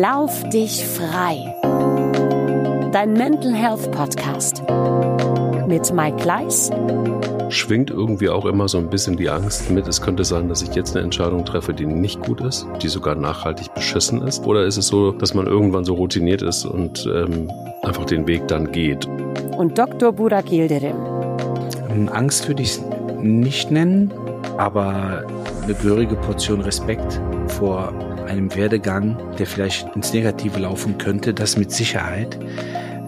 Lauf dich frei. Dein Mental Health Podcast mit Mike Gleis. Schwingt irgendwie auch immer so ein bisschen die Angst mit, es könnte sein, dass ich jetzt eine Entscheidung treffe, die nicht gut ist, die sogar nachhaltig beschissen ist? Oder ist es so, dass man irgendwann so routiniert ist und ähm, einfach den Weg dann geht? Und Dr. Burak Yildirim. Angst würde ich es nicht nennen, aber eine gehörige Portion Respekt vor einem Werdegang, der vielleicht ins Negative laufen könnte, das mit Sicherheit.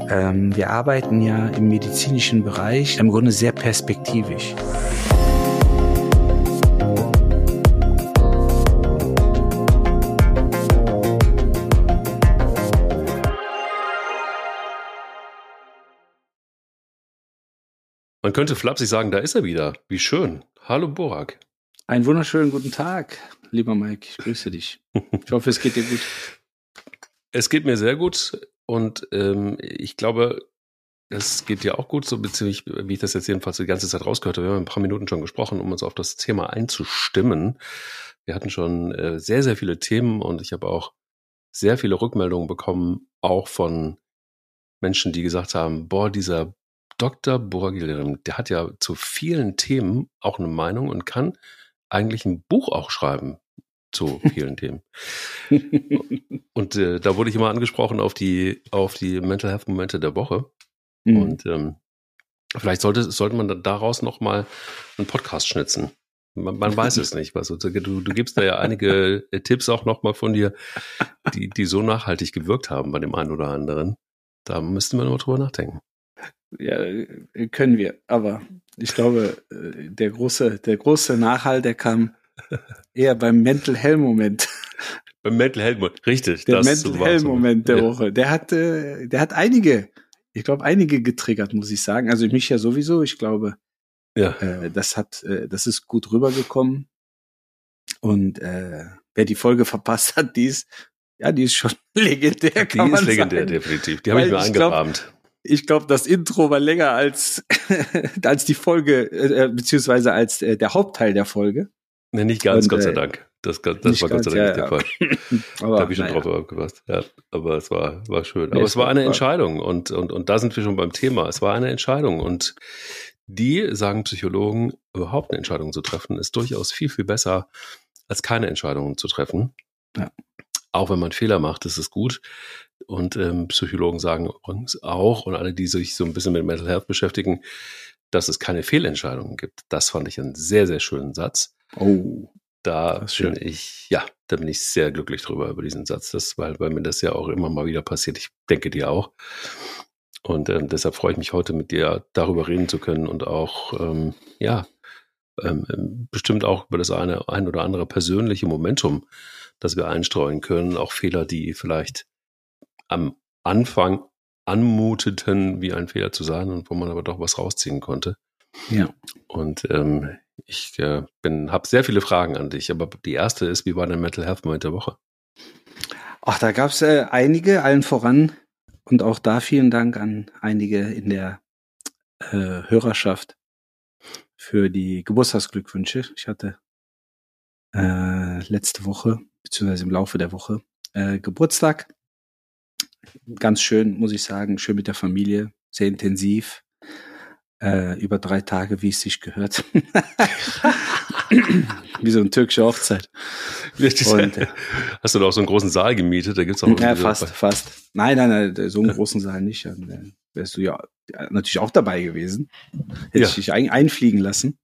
Ähm, wir arbeiten ja im medizinischen Bereich im Grunde sehr perspektivisch. Man könnte flapsig sagen, da ist er wieder. Wie schön. Hallo Borak. Einen wunderschönen guten Tag, lieber Mike. Ich grüße dich. Ich hoffe, es geht dir gut. Es geht mir sehr gut und ähm, ich glaube, es geht dir auch gut, so beziehungsweise, wie ich das jetzt jedenfalls die ganze Zeit rausgehört habe. Wir haben ein paar Minuten schon gesprochen, um uns auf das Thema einzustimmen. Wir hatten schon äh, sehr, sehr viele Themen und ich habe auch sehr viele Rückmeldungen bekommen, auch von Menschen, die gesagt haben, boah, dieser Dr. Borgilrim, der hat ja zu vielen Themen auch eine Meinung und kann eigentlich ein Buch auch schreiben zu vielen Themen. Und äh, da wurde ich immer angesprochen auf die, auf die Mental Health Momente der Woche. Mhm. Und ähm, vielleicht sollte, sollte man daraus nochmal einen Podcast schnitzen. Man, man weiß es nicht. Was, du, du gibst da ja einige äh, Tipps auch nochmal von dir, die, die so nachhaltig gewirkt haben bei dem einen oder anderen. Da müssten wir nochmal drüber nachdenken. Ja, äh, können wir. Aber ich glaube, äh, der große, der große Nachhall, der kam eher beim Mental Hell Moment. Beim Mental Hell Moment, richtig. Der Mental Hell Moment der ja. Woche. Der hat, äh, der hat einige, ich glaube, einige getriggert, muss ich sagen. Also mich ja sowieso. Ich glaube, ja. Äh, das hat, äh, das ist gut rübergekommen. Und äh, wer die Folge verpasst hat, die ist, ja, die ist schon legendär. Die ist legendär, sagen. definitiv. Die habe ich mir eingerahmt ich glaube, das Intro war länger als, als die Folge, äh, beziehungsweise als äh, der Hauptteil der Folge. Ne, nicht ganz, Und, Gott sei äh, Dank. Das, das war Gott sei Dank ja, nicht der Fall. da habe ich schon naja. drauf aufgepasst. Ja, aber es war, war schön. Aber nee, es war eine Entscheidung und, und, und da sind wir schon beim Thema. Es war eine Entscheidung und die, sagen Psychologen, überhaupt eine Entscheidung zu treffen, ist durchaus viel, viel besser, als keine Entscheidungen zu treffen. Ja. Auch wenn man Fehler macht, ist es gut. Und ähm, Psychologen sagen übrigens auch, und alle, die sich so ein bisschen mit Mental Health beschäftigen, dass es keine Fehlentscheidungen gibt. Das fand ich einen sehr, sehr schönen Satz. Oh. Da bin schön. ich, ja, da bin ich sehr glücklich drüber über diesen Satz, das, weil, weil mir das ja auch immer mal wieder passiert. Ich denke dir auch. Und ähm, deshalb freue ich mich heute mit dir darüber reden zu können und auch, ähm, ja, ähm, ähm bestimmt auch über das eine, ein oder andere persönliche Momentum, das wir einstreuen können. Auch Fehler, die vielleicht am Anfang anmuteten, wie ein Fehler zu sein und wo man aber doch was rausziehen konnte. Ja. Und ähm, ich äh, bin, habe sehr viele Fragen an dich, aber die erste ist, wie war dein Mental Health Moment der Woche? Ach, da gab es äh, einige, allen voran. Und auch da vielen Dank an einige in der äh, Hörerschaft für die Geburtstagsglückwünsche. Ich hatte äh, letzte Woche, beziehungsweise im Laufe der Woche, äh, Geburtstag ganz schön, muss ich sagen, schön mit der Familie, sehr intensiv. Äh, über drei Tage, wie es sich gehört. wie so eine türkische Hochzeit. Und, äh, Hast du da auch so einen großen Saal gemietet? Da gibt's auch ja, fast, bei. fast. Nein, nein, nein, so einen großen Saal nicht. Dann äh, wärst du ja natürlich auch dabei gewesen. Hätte ja. ich dich ein, einfliegen lassen.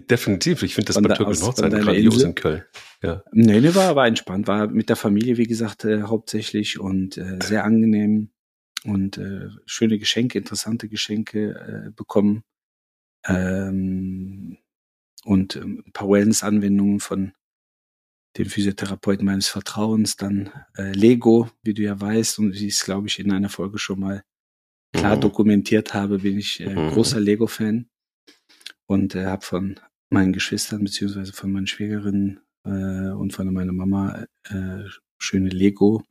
Definitiv. Ich finde das bei türkischen Hochzeiten grandios in Köln. Ja. Nee, nee, war, war entspannt. War mit der Familie, wie gesagt, äh, hauptsächlich und äh, sehr angenehm und äh, schöne Geschenke, interessante Geschenke äh, bekommen. Ähm, und ähm, ein paar Wellness-Anwendungen von dem Physiotherapeuten meines Vertrauens, dann äh, Lego, wie du ja weißt, und wie ich es, glaube ich, in einer Folge schon mal klar mhm. dokumentiert habe, bin ich äh, mhm. großer Lego-Fan und äh, habe von meinen Geschwistern beziehungsweise von meinen Schwägerinnen äh, und von meiner Mama äh, schöne Lego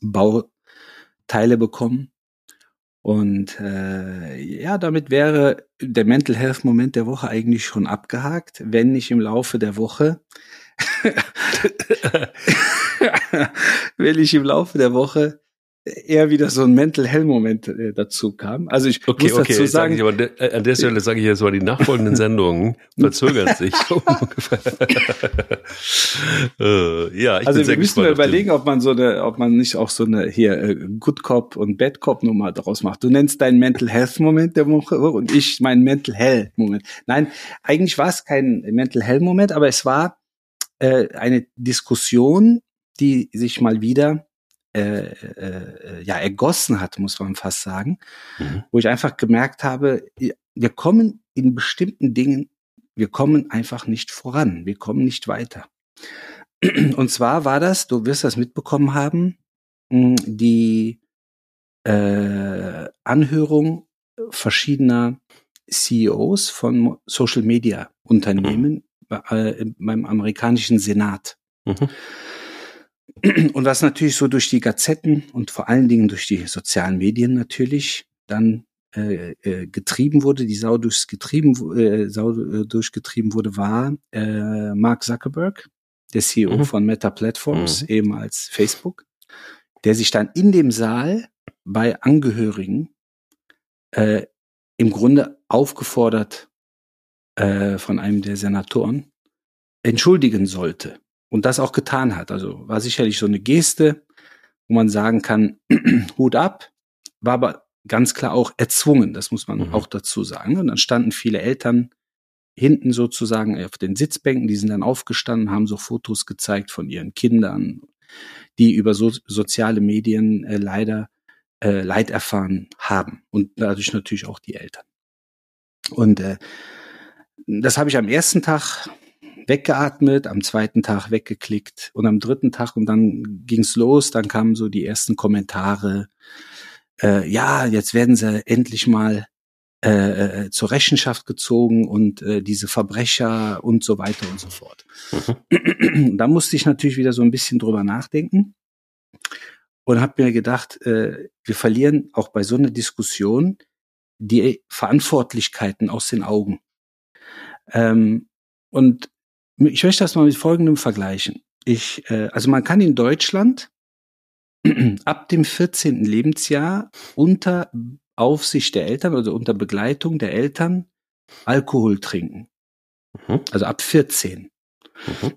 Bauteile bekommen. Und äh, ja, damit wäre der Mental Health Moment der Woche eigentlich schon abgehakt, wenn nicht im Laufe der Woche wenn ich im Laufe der Woche eher wieder so ein Mental Hell Moment äh, dazu kam. Also ich okay, muss okay, dazu sagen, sag ich aber, an der Stelle sage ich jetzt mal, die nachfolgenden Sendungen verzögern sich äh, ja, ich also wir müssen mal überlegen, ob man so eine, ob man nicht auch so eine hier äh, Good Cop und Bad Cop Nummer daraus macht. Du nennst deinen Mental Health Moment der Woche und ich meinen Mental Hell Moment. Nein, eigentlich war es kein Mental Hell Moment, aber es war äh, eine Diskussion, die sich mal wieder äh, äh, ja ergossen hat, muss man fast sagen, Mhm. wo ich einfach gemerkt habe, wir kommen in bestimmten Dingen, wir kommen einfach nicht voran, wir kommen nicht weiter. Und zwar war das, du wirst das mitbekommen haben, mh, die äh, Anhörung verschiedener CEOs von Social Media Unternehmen äh, beim amerikanischen Senat. Mhm. Und was natürlich so durch die Gazetten und vor allen Dingen durch die sozialen Medien natürlich dann äh, äh, getrieben wurde, die Sau durchs getrieben, äh, Sau äh, durchgetrieben wurde, war äh, Mark Zuckerberg, der CEO Mhm. von Meta Platforms, Mhm. ehemals Facebook, der sich dann in dem Saal bei Angehörigen äh, im Grunde aufgefordert äh, von einem der Senatoren entschuldigen sollte und das auch getan hat. Also war sicherlich so eine Geste, wo man sagen kann, Hut ab, war aber ganz klar auch erzwungen, das muss man Mhm. auch dazu sagen. Und dann standen viele Eltern hinten sozusagen auf den Sitzbänken, die sind dann aufgestanden, haben so Fotos gezeigt von ihren Kindern, die über so, soziale Medien äh, leider äh, Leid erfahren haben und dadurch natürlich auch die Eltern. Und äh, das habe ich am ersten Tag weggeatmet, am zweiten Tag weggeklickt und am dritten Tag und dann ging's los, dann kamen so die ersten Kommentare, äh, ja, jetzt werden sie endlich mal äh, äh, zur Rechenschaft gezogen und äh, diese Verbrecher und so weiter und so fort. da musste ich natürlich wieder so ein bisschen drüber nachdenken und habe mir gedacht, äh, wir verlieren auch bei so einer Diskussion die Verantwortlichkeiten aus den Augen. Ähm, und ich möchte das mal mit Folgendem vergleichen. Ich, äh, also man kann in Deutschland ab dem 14. Lebensjahr unter Aufsicht der Eltern oder unter Begleitung der Eltern Alkohol trinken. Mhm. Also ab 14.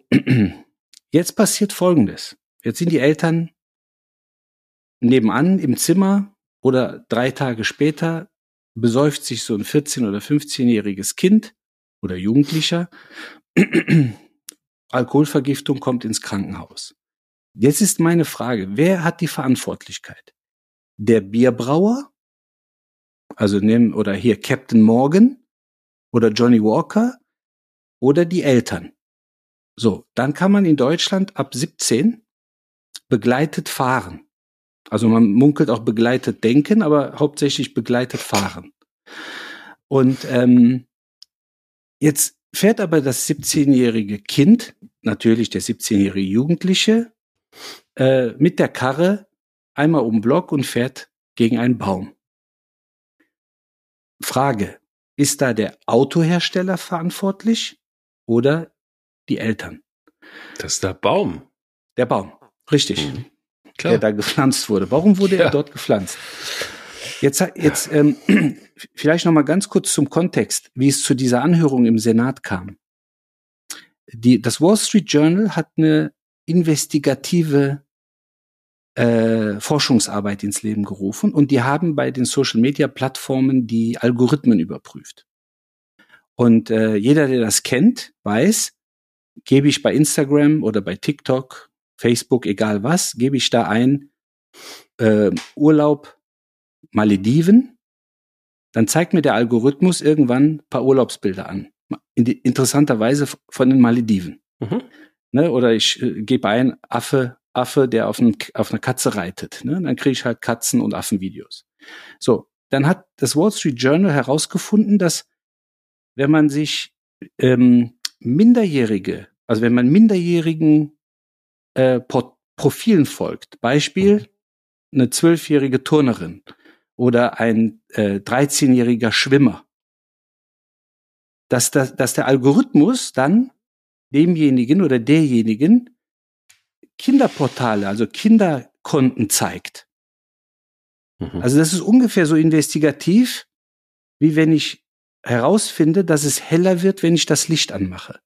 Mhm. Jetzt passiert Folgendes. Jetzt sind die Eltern nebenan im Zimmer oder drei Tage später besäuft sich so ein 14- oder 15-jähriges Kind oder Jugendlicher. Alkoholvergiftung kommt ins Krankenhaus. Jetzt ist meine Frage, wer hat die Verantwortlichkeit? Der Bierbrauer? Also nehmen, oder hier Captain Morgan oder Johnny Walker oder die Eltern? So, dann kann man in Deutschland ab 17 begleitet fahren. Also man munkelt auch begleitet denken, aber hauptsächlich begleitet fahren. Und ähm, jetzt fährt aber das 17-jährige Kind, natürlich der 17-jährige Jugendliche, äh, mit der Karre einmal um den Block und fährt gegen einen Baum. Frage, ist da der Autohersteller verantwortlich oder die Eltern? Das ist der Baum. Der Baum, richtig. Mhm. der da gepflanzt wurde. Warum wurde Ja. er dort gepflanzt? Jetzt, jetzt ähm, vielleicht noch mal ganz kurz zum Kontext, wie es zu dieser Anhörung im Senat kam. Die, das Wall Street Journal hat eine investigative äh, Forschungsarbeit ins Leben gerufen und die haben bei den Social Media Plattformen die Algorithmen überprüft. Und äh, jeder, der das kennt, weiß, gebe ich bei Instagram oder bei TikTok, Facebook, egal was, gebe ich da ein äh, Urlaub Malediven, dann zeigt mir der Algorithmus irgendwann ein paar Urlaubsbilder an. Interessanterweise von den Malediven. Mhm. Ne? Oder ich äh, gebe ein Affe, Affe, der auf, einen, auf einer Katze reitet. Ne? Dann kriege ich halt Katzen- und Affenvideos. So, dann hat das Wall Street Journal herausgefunden, dass wenn man sich ähm, Minderjährige, also wenn man minderjährigen äh, Pro Profilen folgt, Beispiel eine zwölfjährige Turnerin oder ein äh, 13-jähriger Schwimmer, dass, das, dass der Algorithmus dann demjenigen oder derjenigen Kinderportale, also Kinderkonten zeigt. Mhm. Also das ist ungefähr so investigativ, wie wenn ich herausfinde, dass es heller wird, wenn ich das Licht anmache.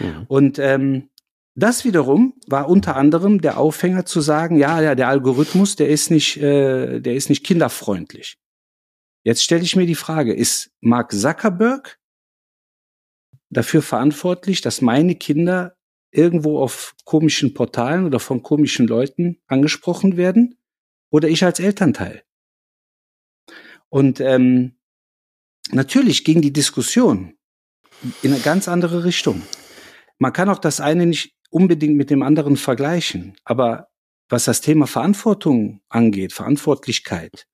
Mhm. Und ähm, das wiederum war unter anderem der Aufhänger zu sagen, ja, ja, der Algorithmus, der ist nicht, äh, der ist nicht kinderfreundlich. Jetzt stelle ich mir die Frage, ist Mark Zuckerberg dafür verantwortlich, dass meine Kinder irgendwo auf komischen Portalen oder von komischen Leuten angesprochen werden? Oder ich als Elternteil? Und ähm, natürlich ging die Diskussion in eine ganz andere Richtung. Man kann auch das eine nicht unbedingt mit dem anderen vergleichen, aber was das Thema Verantwortung angeht, Verantwortlichkeit,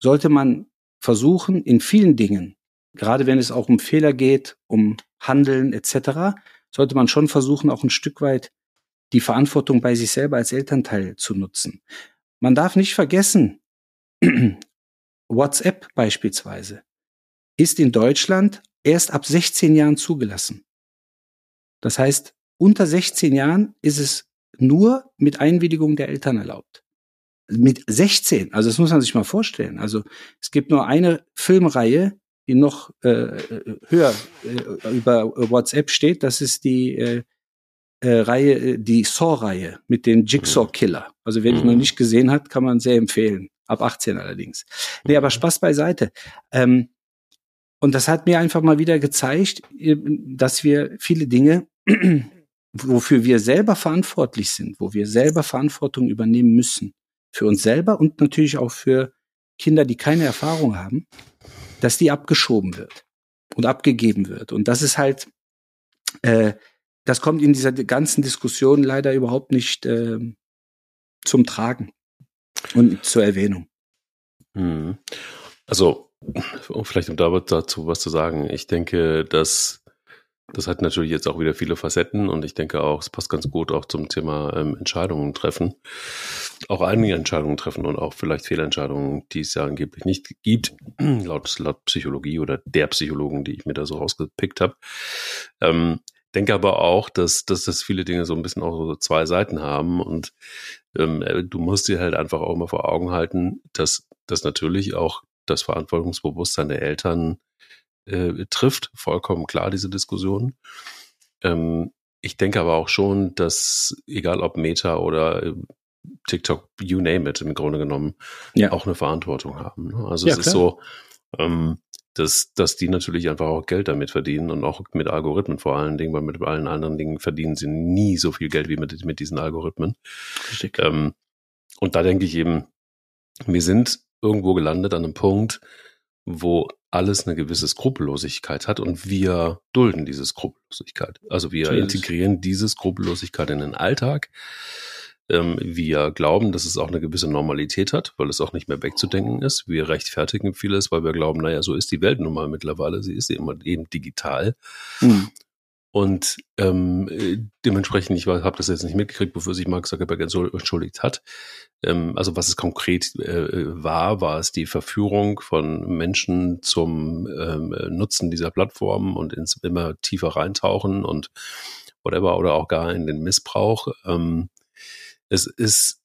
sollte man versuchen, in vielen Dingen, gerade wenn es auch um Fehler geht, um Handeln etc., sollte man schon versuchen, auch ein Stück weit die Verantwortung bei sich selber als Elternteil zu nutzen. Man darf nicht vergessen, WhatsApp beispielsweise ist in Deutschland erst ab 16 Jahren zugelassen. Das heißt, unter 16 Jahren ist es nur mit Einwilligung der Eltern erlaubt. Mit 16, also das muss man sich mal vorstellen. Also es gibt nur eine Filmreihe, die noch äh, höher äh, über WhatsApp steht. Das ist die äh, äh, Reihe, äh, die Saw-Reihe mit dem Jigsaw-Killer. Also wer die noch Mhm. nicht gesehen hat, kann man sehr empfehlen. Ab 18 allerdings. Nee, aber Spaß beiseite. Ähm, und das hat mir einfach mal wieder gezeigt, äh, dass wir viele Dinge, wofür wir selber verantwortlich sind, wo wir selber Verantwortung übernehmen müssen, für uns selber und natürlich auch für Kinder, die keine Erfahrung haben, dass die abgeschoben wird und abgegeben wird. Und das ist halt, äh, das kommt in dieser ganzen Diskussion leider überhaupt nicht äh, zum Tragen und zur Erwähnung. Mhm. Also, vielleicht um da dazu was zu sagen, ich denke, dass das hat natürlich jetzt auch wieder viele Facetten und ich denke auch, es passt ganz gut auch zum Thema ähm, Entscheidungen treffen. Auch einige Entscheidungen treffen und auch vielleicht Fehlentscheidungen, die es ja angeblich nicht gibt, laut, laut Psychologie oder der Psychologen, die ich mir da so rausgepickt habe. Ähm, denke aber auch, dass, dass das viele Dinge so ein bisschen auch so zwei Seiten haben und ähm, du musst dir halt einfach auch mal vor Augen halten, dass das natürlich auch das Verantwortungsbewusstsein der Eltern äh, trifft. Vollkommen klar, diese Diskussion. Ähm, ich denke aber auch schon, dass egal ob Meta oder äh, TikTok, you name it, im Grunde genommen, Ja. auch eine Verantwortung haben. ne? Also Ja, es ist klar. so, ähm, dass, dass die natürlich einfach auch Geld damit verdienen und auch mit Algorithmen vor allen Dingen, weil mit allen anderen Dingen verdienen sie nie so viel Geld wie mit, mit diesen Algorithmen. Ähm, und da denke ich eben, wir sind irgendwo gelandet an einem Punkt, wo alles eine gewisse Skrupellosigkeit hat und wir dulden diese Skrupellosigkeit. Also wir es. integrieren diese Skrupellosigkeit in den Alltag. Ähm, wir glauben, dass es auch eine gewisse Normalität hat, weil es auch nicht mehr wegzudenken ist. Wir rechtfertigen vieles, weil wir glauben, naja, so ist die Welt nun mal mittlerweile. Sie ist eben, eben digital. Mhm. Und ähm, äh, dementsprechend, ich habe das jetzt nicht mitgekriegt, wofür sich Mark Zuckerberg entschuld- entschuldigt hat. Ähm, also was es konkret äh, war, war es die Verführung von Menschen zum ähm, Nutzen dieser Plattformen und ins immer tiefer reintauchen und whatever oder auch gar in den Missbrauch. Ähm, es ist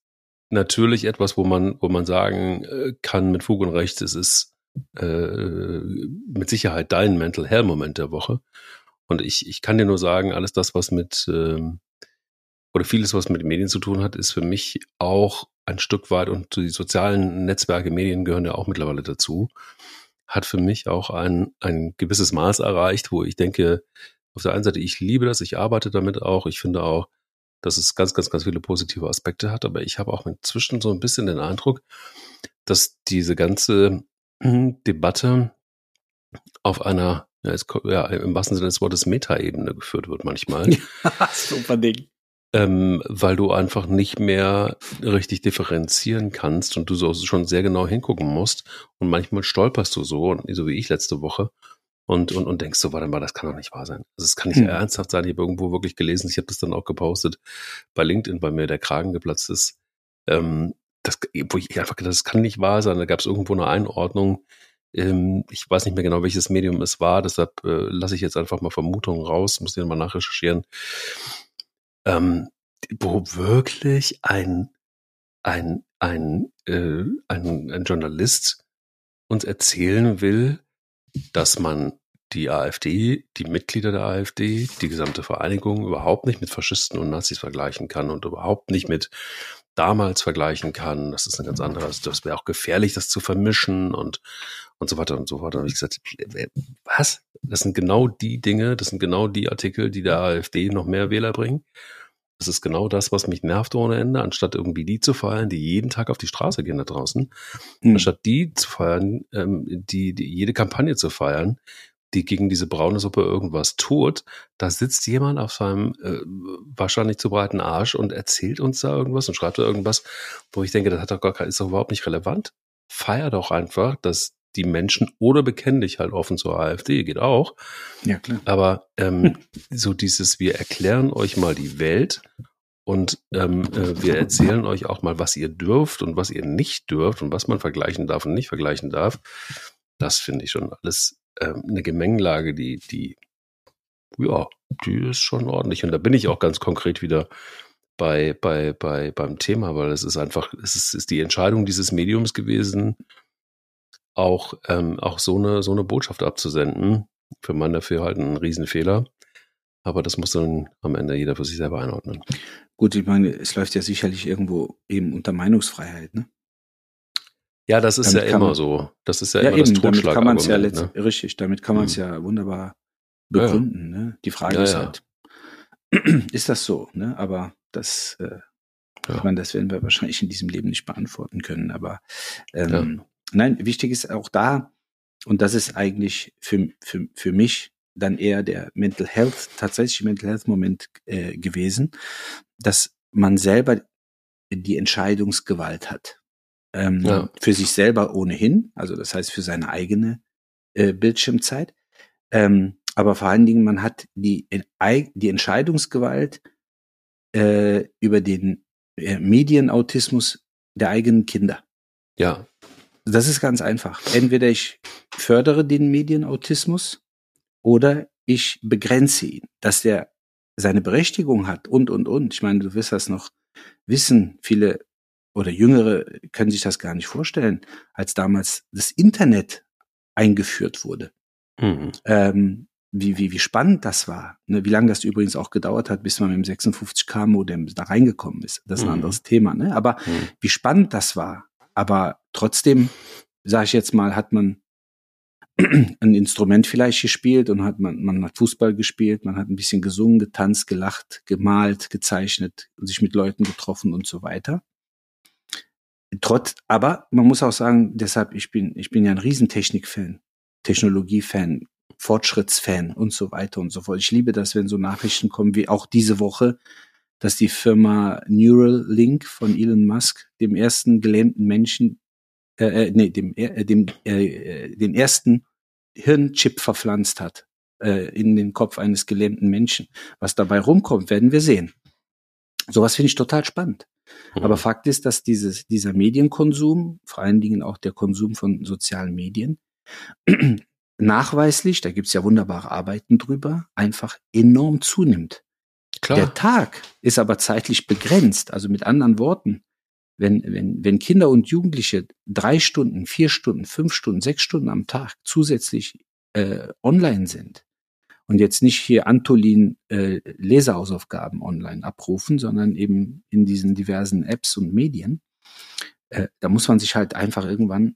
natürlich etwas, wo man, wo man sagen äh, kann mit Fug und Recht, es ist äh, mit Sicherheit dein Mental Hell Moment der Woche. Und ich, ich kann dir nur sagen, alles das, was mit, ähm, oder vieles, was mit Medien zu tun hat, ist für mich auch ein Stück weit, und die sozialen Netzwerke, Medien gehören ja auch mittlerweile dazu, hat für mich auch ein, ein gewisses Maß erreicht, wo ich denke, auf der einen Seite, ich liebe das, ich arbeite damit auch, ich finde auch, dass es ganz, ganz, ganz viele positive Aspekte hat, aber ich habe auch inzwischen so ein bisschen den Eindruck, dass diese ganze Debatte auf einer, ja, es, ja im wahrsten Sinne des Wortes Metaebene geführt wird manchmal, Super Ding. ähm, weil du einfach nicht mehr richtig differenzieren kannst und du so schon sehr genau hingucken musst und manchmal stolperst du so, so wie ich letzte Woche, und, und, und denkst so, warte mal, das kann doch nicht wahr sein. Also es kann nicht Hm. ernsthaft sein. Ich habe irgendwo wirklich gelesen, ich habe das dann auch gepostet bei LinkedIn, bei mir der Kragen geplatzt ist. Ähm, das, wo ich einfach gedacht, das kann nicht wahr sein. Da gab es irgendwo eine Einordnung. Ähm, ich weiß nicht mehr genau, welches Medium es war, deshalb äh, lasse ich jetzt einfach mal Vermutungen raus, muss ich mal nachrecherchieren. Ähm, wo wirklich ein, ein, ein, äh, ein, ein Journalist uns erzählen will, dass man die AfD, die Mitglieder der AfD, die gesamte Vereinigung überhaupt nicht mit Faschisten und Nazis vergleichen kann und überhaupt nicht mit damals vergleichen kann. Das ist eine ganz andere. Also das wäre auch gefährlich, das zu vermischen und, und so weiter und so fort. Habe ich gesagt, was? Das sind genau die Dinge, das sind genau die Artikel, die der AfD noch mehr Wähler bringen. Das ist genau das, was mich nervt ohne Ende, anstatt irgendwie die zu feiern, die jeden Tag auf die Straße gehen da draußen, hm. anstatt die zu feiern, ähm, die, die jede Kampagne zu feiern, die gegen diese braune Suppe irgendwas tut, da sitzt jemand auf seinem äh, wahrscheinlich zu breiten Arsch und erzählt uns da irgendwas und schreibt da irgendwas, wo ich denke, das hat doch gar ist doch überhaupt nicht relevant. Feier doch einfach, dass die Menschen oder bekennen dich halt offen zur AfD, geht auch. Ja, klar. Aber ähm, so dieses, wir erklären euch mal die Welt und ähm, äh, wir erzählen euch auch mal, was ihr dürft und was ihr nicht dürft und was man vergleichen darf und nicht vergleichen darf. Das finde ich schon alles äh, eine Gemengelage, die, die, ja, die ist schon ordentlich. Und da bin ich auch ganz konkret wieder bei, bei, bei, beim Thema, weil es ist einfach, es ist, ist die Entscheidung dieses Mediums gewesen, auch, ähm, auch so eine, so eine Botschaft abzusenden. Für mein Dafürhalten ein Riesenfehler. Aber das muss dann am Ende jeder für sich selber einordnen. Gut, ich meine, es läuft ja sicherlich irgendwo eben unter Meinungsfreiheit, ne? Ja, das ist damit ja immer man, so. Das ist ja, ja immer eben, das Damit kann man es ja ne? richtig, damit kann man es mhm. ja wunderbar begründen. Ja, Ne? Die Frage ja, ist halt, ist das so? Ne? Aber das, äh, ich meine, das werden wir wahrscheinlich in diesem Leben nicht beantworten können. Aber ähm, nein, wichtig ist auch da, und das ist eigentlich für, für, für mich dann eher der Mental Health, tatsächlich Mental Health Moment äh, gewesen, dass man selber die Entscheidungsgewalt hat ähm, ja. für sich selber ohnehin, also das heißt für seine eigene äh, Bildschirmzeit. Ähm, aber vor allen Dingen, man hat die, die Entscheidungsgewalt äh, über den äh, Medienautismus der eigenen Kinder. Ja. Das ist ganz einfach. Entweder ich fördere den Medienautismus oder ich begrenze ihn, dass der seine Berechtigung hat und, und, und. Ich meine, du wirst das noch wissen. Viele oder Jüngere können sich das gar nicht vorstellen, als damals das Internet eingeführt wurde. Mhm. Ähm, wie, wie, wie spannend das war. Ne? Wie lange das übrigens auch gedauert hat, bis man mit dem 56K-Modem da reingekommen ist. Das ist ein mhm. anderes Thema. Ne? Aber mhm. wie spannend das war. Aber trotzdem, sage ich jetzt mal, hat man ein Instrument vielleicht gespielt und hat man, man hat Fußball gespielt, man hat ein bisschen gesungen, getanzt, gelacht, gemalt, gezeichnet, sich mit Leuten getroffen und so weiter trotz, aber man muss auch sagen, deshalb, ich bin, ich bin ja ein Riesentechnik-Fan, Technologie-Fan, Fortschrittsfan und so weiter und so fort. Ich liebe das, wenn so Nachrichten kommen, wie auch diese Woche, dass die Firma Neuralink von Elon Musk dem ersten gelähmten Menschen, äh, äh nee, dem, äh, dem, äh, äh, den ersten Hirnchip verpflanzt hat äh, in den Kopf eines gelähmten Menschen. Was dabei rumkommt, werden wir sehen. Sowas finde ich total spannend. Mhm. Aber Fakt ist, dass dieses, dieser Medienkonsum, vor allen Dingen auch der Konsum von sozialen Medien, nachweislich, da gibt's ja wunderbare Arbeiten drüber, einfach enorm zunimmt. Klar. Der Tag ist aber zeitlich begrenzt. Also mit anderen Worten, wenn, wenn, wenn Kinder und Jugendliche drei Stunden, vier Stunden, fünf Stunden, sechs Stunden am Tag zusätzlich äh, online sind, und jetzt nicht hier Antolin äh, Lesehausaufgaben online abrufen, sondern eben in diesen diversen Apps und Medien. Äh, da muss man sich halt einfach irgendwann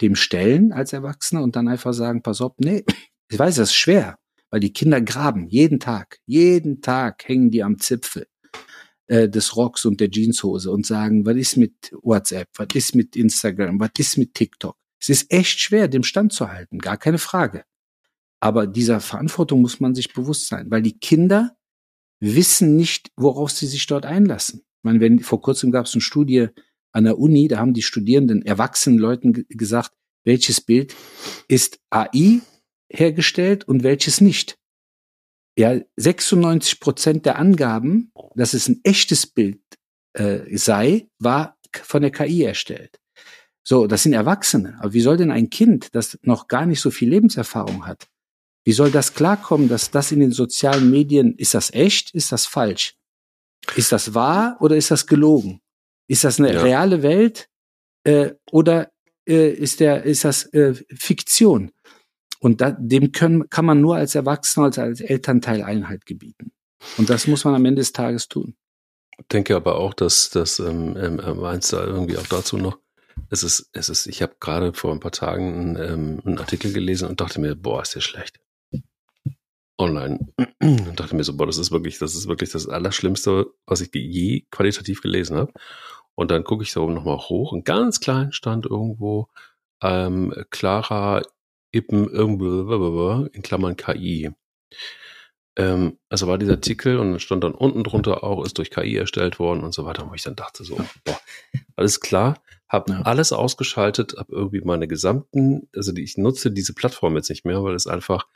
dem stellen als Erwachsener und dann einfach sagen, pass auf, nee, ich weiß, das ist schwer, weil die Kinder graben jeden Tag, jeden Tag hängen die am Zipfel äh, des Rocks und der Jeanshose und sagen, was ist mit WhatsApp, was ist mit Instagram, was ist mit TikTok. Es ist echt schwer, dem Stand zu halten, gar keine Frage. Aber dieser Verantwortung muss man sich bewusst sein, weil die Kinder wissen nicht, worauf sie sich dort einlassen. Ich meine, wenn, vor kurzem gab es eine Studie an der Uni, da haben die Studierenden, erwachsenen Leuten gesagt, welches Bild ist AI hergestellt und welches nicht. Ja, 96 Prozent der Angaben, dass es ein echtes Bild äh, sei, war von der KI erstellt. So, das sind Erwachsene. Aber wie soll denn ein Kind, das noch gar nicht so viel Lebenserfahrung hat, wie soll das klarkommen, dass das in den sozialen Medien, ist das echt, ist das falsch? Ist das wahr oder ist das gelogen? Ist das eine Ja. reale Welt äh, oder äh, ist der ist das äh, Fiktion? Und da, dem können, kann man nur als Erwachsener, als, als Elternteil Einheit gebieten. Und das muss man am Ende des Tages tun. denke aber auch, dass das ähm, ähm, äh, meinst du irgendwie auch dazu noch. Es ist, es ist, ich habe gerade vor ein paar Tagen ähm, einen Artikel gelesen und dachte mir, boah, ist der schlecht. Online. Und dachte mir so, boah, das ist wirklich, das ist wirklich das Allerschlimmste, was ich je qualitativ gelesen habe. Und dann gucke ich da oben nochmal hoch und ganz klein stand irgendwo ähm, Clara Ippen irgendwo in Klammern KI. Ähm, also war dieser Artikel und dann stand dann unten drunter auch, ist durch KI erstellt worden und so weiter, wo ich dann dachte so, boah, alles klar, habe Ja. alles ausgeschaltet, habe irgendwie meine gesamten, also die, ich nutze diese Plattform jetzt nicht mehr, weil es einfach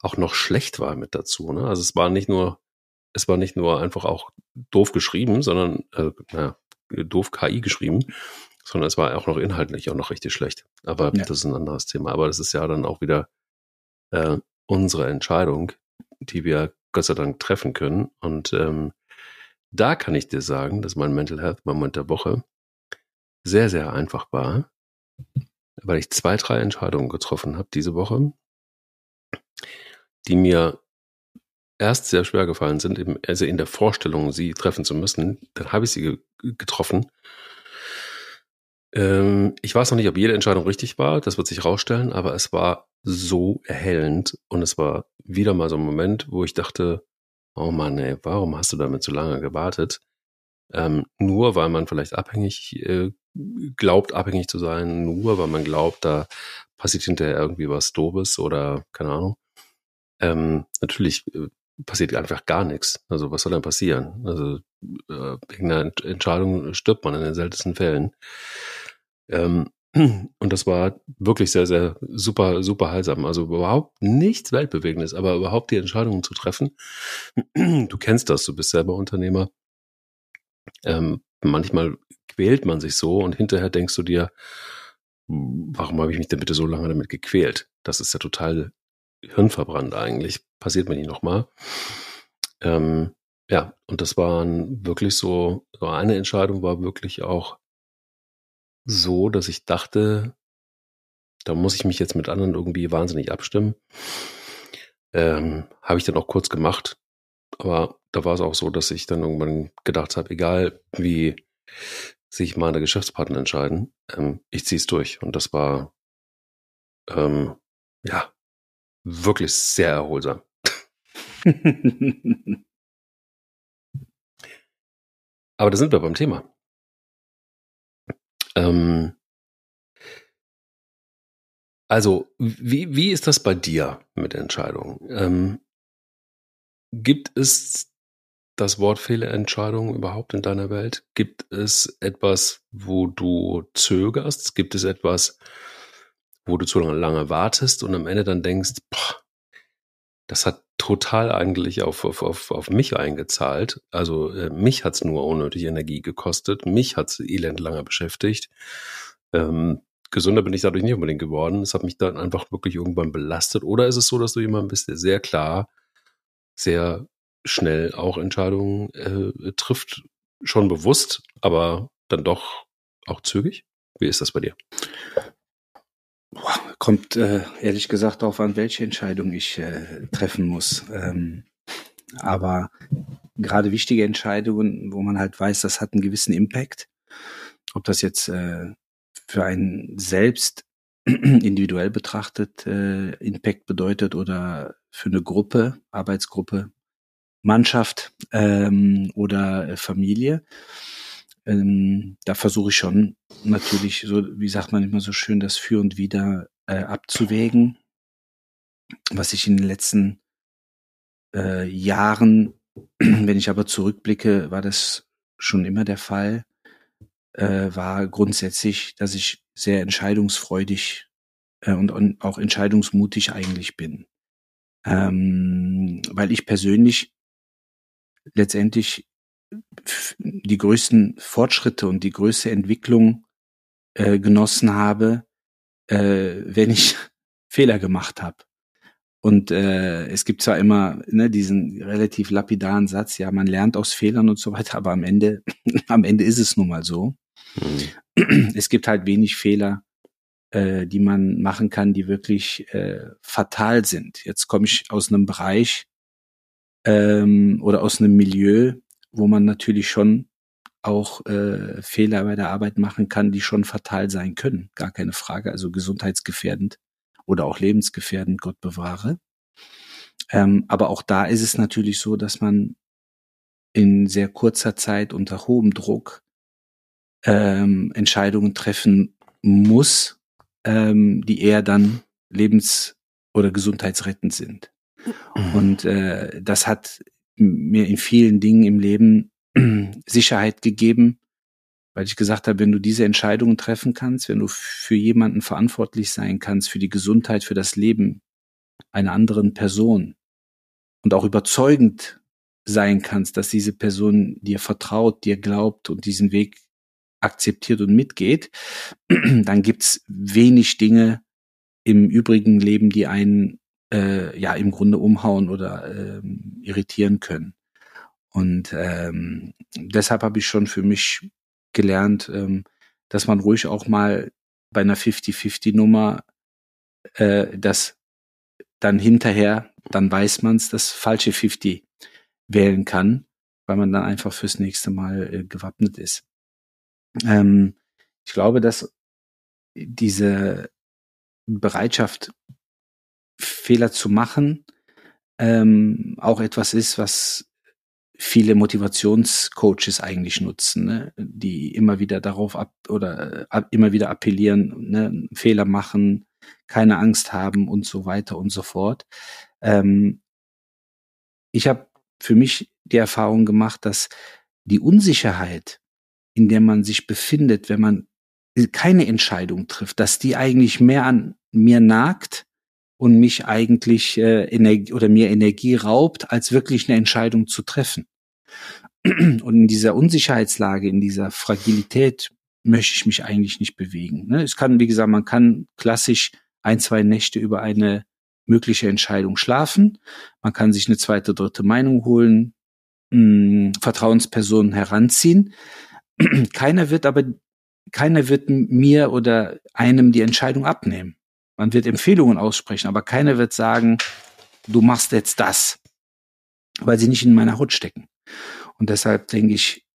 auch noch schlecht war mit dazu. Ne? Also es war nicht nur, es war nicht nur einfach auch doof geschrieben, sondern äh, na, doof KI geschrieben, sondern es war auch noch inhaltlich auch noch richtig schlecht. Aber Ja. das ist ein anderes Thema. Aber das ist ja dann auch wieder äh, unsere Entscheidung, die wir Gott sei Dank treffen können. Und ähm, da kann ich dir sagen, dass mein Mental Health Moment der Woche sehr, sehr einfach war, weil ich zwei, drei Entscheidungen getroffen habe diese Woche, die mir erst sehr schwer gefallen sind, eben, also in der Vorstellung, sie treffen zu müssen. Dann habe ich sie ge getroffen. Ähm, ich weiß noch nicht, ob jede Entscheidung richtig war, das wird sich rausstellen, aber es war so erhellend und es war wieder mal so ein Moment, wo ich dachte, oh Mann, ey, warum hast du damit so lange gewartet? Ähm, nur weil man vielleicht abhängig äh, glaubt, abhängig zu sein, nur weil man glaubt, da passiert hinterher irgendwie was Dobes oder keine Ahnung. Ähm, natürlich äh, passiert einfach gar nichts. Also was soll denn passieren? Also äh, wegen einer Ent- Entscheidung stirbt man in den seltensten Fällen. Ähm, und das war wirklich sehr, sehr super, super heilsam. Also überhaupt nichts Weltbewegendes, aber überhaupt die Entscheidungen zu treffen. Du kennst das, du bist selber Unternehmer. Ähm, manchmal quält man sich so und hinterher denkst du dir, warum habe ich mich denn bitte so lange damit gequält? Das ist ja total hirnverbrannt eigentlich. Passiert mir nicht nochmal. Ähm, ja, und das waren wirklich so, so eine Entscheidung war wirklich auch so, dass ich dachte, da muss ich mich jetzt mit anderen irgendwie wahnsinnig abstimmen. Ähm, habe ich dann auch kurz gemacht. Aber da war es auch so, dass ich dann irgendwann gedacht habe, egal wie sich meine Geschäftspartner entscheiden, ähm, ich ziehe es durch. Und das war ähm, ja wirklich sehr erholsam. Aber da sind wir beim Thema. Ähm, also, wie, wie ist das bei dir mit Entscheidungen? Ähm, gibt es das Wort Fehlentscheidung überhaupt in deiner Welt? Gibt es etwas, wo du zögerst? Gibt es etwas, wo du zu lange wartest und am Ende dann denkst, boah, das hat total eigentlich auf, auf, auf, auf mich eingezahlt. Also äh, mich hat's nur unnötig Energie gekostet, mich hat's elend lange beschäftigt. Ähm, gesünder bin ich dadurch nicht unbedingt geworden. Es hat mich dann einfach wirklich irgendwann belastet. Oder ist es so, dass du jemand bist, der sehr klar, sehr schnell auch Entscheidungen äh, trifft, schon bewusst, aber dann doch auch zügig? Wie ist das bei dir? Kommt äh, ehrlich gesagt darauf an, welche Entscheidung ich äh, treffen muss. Ähm, aber gerade wichtige Entscheidungen, wo man halt weiß, das hat einen gewissen Impact, ob das jetzt äh, für einen selbst individuell betrachtet äh, Impact bedeutet oder für eine Gruppe, Arbeitsgruppe, Mannschaft ähm, oder äh, Familie. Ähm, da versuche ich schon natürlich so, wie sagt man immer so schön, das Für und Wider äh, abzuwägen. Was ich in den letzten äh, Jahren, wenn ich aber zurückblicke, war das schon immer der Fall, äh, war grundsätzlich, dass ich sehr entscheidungsfreudig äh, und, und auch entscheidungsmutig eigentlich bin. Ähm, weil ich persönlich letztendlich die größten Fortschritte und die größte Entwicklung äh, genossen habe, äh, wenn ich Fehler gemacht habe. Und äh, es gibt zwar immer ne, diesen relativ lapidaren Satz, ja, man lernt aus Fehlern und so weiter, aber am Ende, am Ende ist es nun mal so. Mhm. Es gibt halt wenig Fehler, äh, die man machen kann, die wirklich äh, fatal sind. Jetzt komme ich aus einem Bereich ähm, oder aus einem Milieu, wo man natürlich schon auch äh, Fehler bei der Arbeit machen kann, die schon fatal sein können. Gar keine Frage. Also gesundheitsgefährdend oder auch lebensgefährdend, Gott bewahre. Ähm, aber auch da ist es natürlich so, dass man in sehr kurzer Zeit unter hohem Druck ähm, Entscheidungen treffen muss, ähm, die eher dann lebens- oder gesundheitsrettend sind. Mhm. Und äh, das hat mir in vielen Dingen im Leben Sicherheit gegeben, weil ich gesagt habe, wenn du diese Entscheidungen treffen kannst, wenn du für jemanden verantwortlich sein kannst, für die Gesundheit, für das Leben einer anderen Person und auch überzeugend sein kannst, dass diese Person dir vertraut, dir glaubt und diesen Weg akzeptiert und mitgeht, dann gibt's wenig Dinge im übrigen Leben, die einen äh, ja im Grunde umhauen oder ähm, irritieren können. Und ähm, deshalb habe ich schon für mich gelernt, ähm, dass man ruhig auch mal bei einer 50-50-Nummer äh, das dann hinterher, dann weiß man es, das falsche 50 wählen kann, weil man dann einfach fürs nächste Mal äh, gewappnet ist. Ähm, ich glaube, dass diese Bereitschaft, Fehler zu machen, ähm, auch etwas ist, was viele Motivationscoaches eigentlich nutzen, ne? die immer wieder darauf ab oder äh, immer wieder appellieren, ne? Fehler machen, keine Angst haben und so weiter und so fort. Ähm, ich habe für mich die Erfahrung gemacht, dass die Unsicherheit, in der man sich befindet, wenn man keine Entscheidung trifft, dass die eigentlich mehr an mir nagt und mich eigentlich äh, Energie oder mir Energie raubt, als wirklich eine Entscheidung zu treffen. Und in dieser Unsicherheitslage, in dieser Fragilität möchte ich mich eigentlich nicht bewegen. Ne? Es kann, wie gesagt, man kann klassisch ein, zwei Nächte über eine mögliche Entscheidung schlafen. Man kann sich eine zweite, dritte Meinung holen, mh, hm, Vertrauenspersonen heranziehen. Keiner wird aber, keiner wird mir oder einem die Entscheidung abnehmen. Man wird Empfehlungen aussprechen, aber keiner wird sagen, du machst jetzt das, weil sie nicht in meiner Haut stecken. Und deshalb denke ich,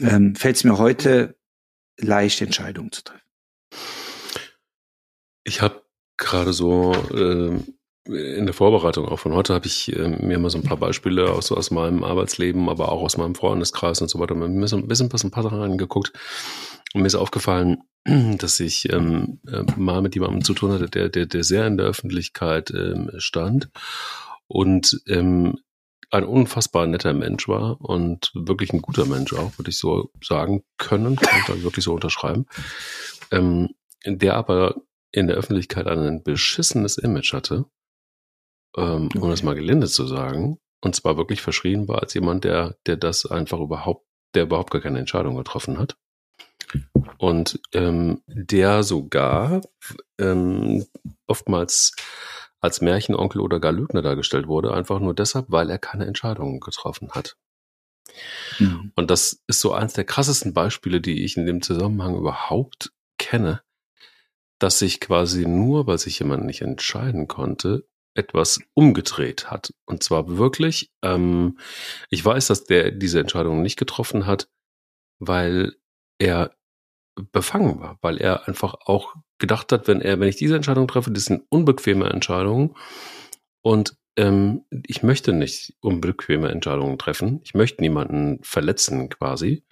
ähm, fällt es mir heute leicht, Entscheidungen zu treffen. Ich habe gerade so äh, in der Vorbereitung auch von heute habe ich äh, mir mal so ein paar Beispiele aus, aus meinem Arbeitsleben, aber auch aus meinem Freundeskreis und so weiter, mir ein bisschen, ein paar Sachen angeguckt. Und mir ist aufgefallen, dass ich ähm, äh, mal mit jemandem zu tun hatte, der, der, der sehr in der Öffentlichkeit ähm, stand und ähm, ein unfassbar netter Mensch war und wirklich ein guter Mensch auch, würde ich so sagen können, kann ich wirklich so unterschreiben, ähm, der aber in der Öffentlichkeit ein beschissenes Image hatte, ähm, okay. um das mal gelinde zu sagen, und zwar wirklich verschrien war als jemand, der, der das einfach überhaupt, der überhaupt gar keine Entscheidung getroffen hat. Und ähm, der sogar ähm, oftmals als Märchenonkel oder gar Lügner dargestellt wurde, einfach nur deshalb, weil er keine Entscheidungen getroffen hat. Mhm. Und das ist so eins der krassesten Beispiele, die ich in dem Zusammenhang überhaupt kenne, dass sich quasi nur, weil sich jemand nicht entscheiden konnte, etwas umgedreht hat. Und zwar wirklich, ähm, ich weiß, dass der diese Entscheidung nicht getroffen hat, weil er befangen war, weil er einfach auch gedacht hat, wenn er, wenn ich diese Entscheidung treffe, das sind unbequeme Entscheidungen und ähm, ich möchte nicht unbequeme Entscheidungen treffen. Ich möchte niemanden verletzen quasi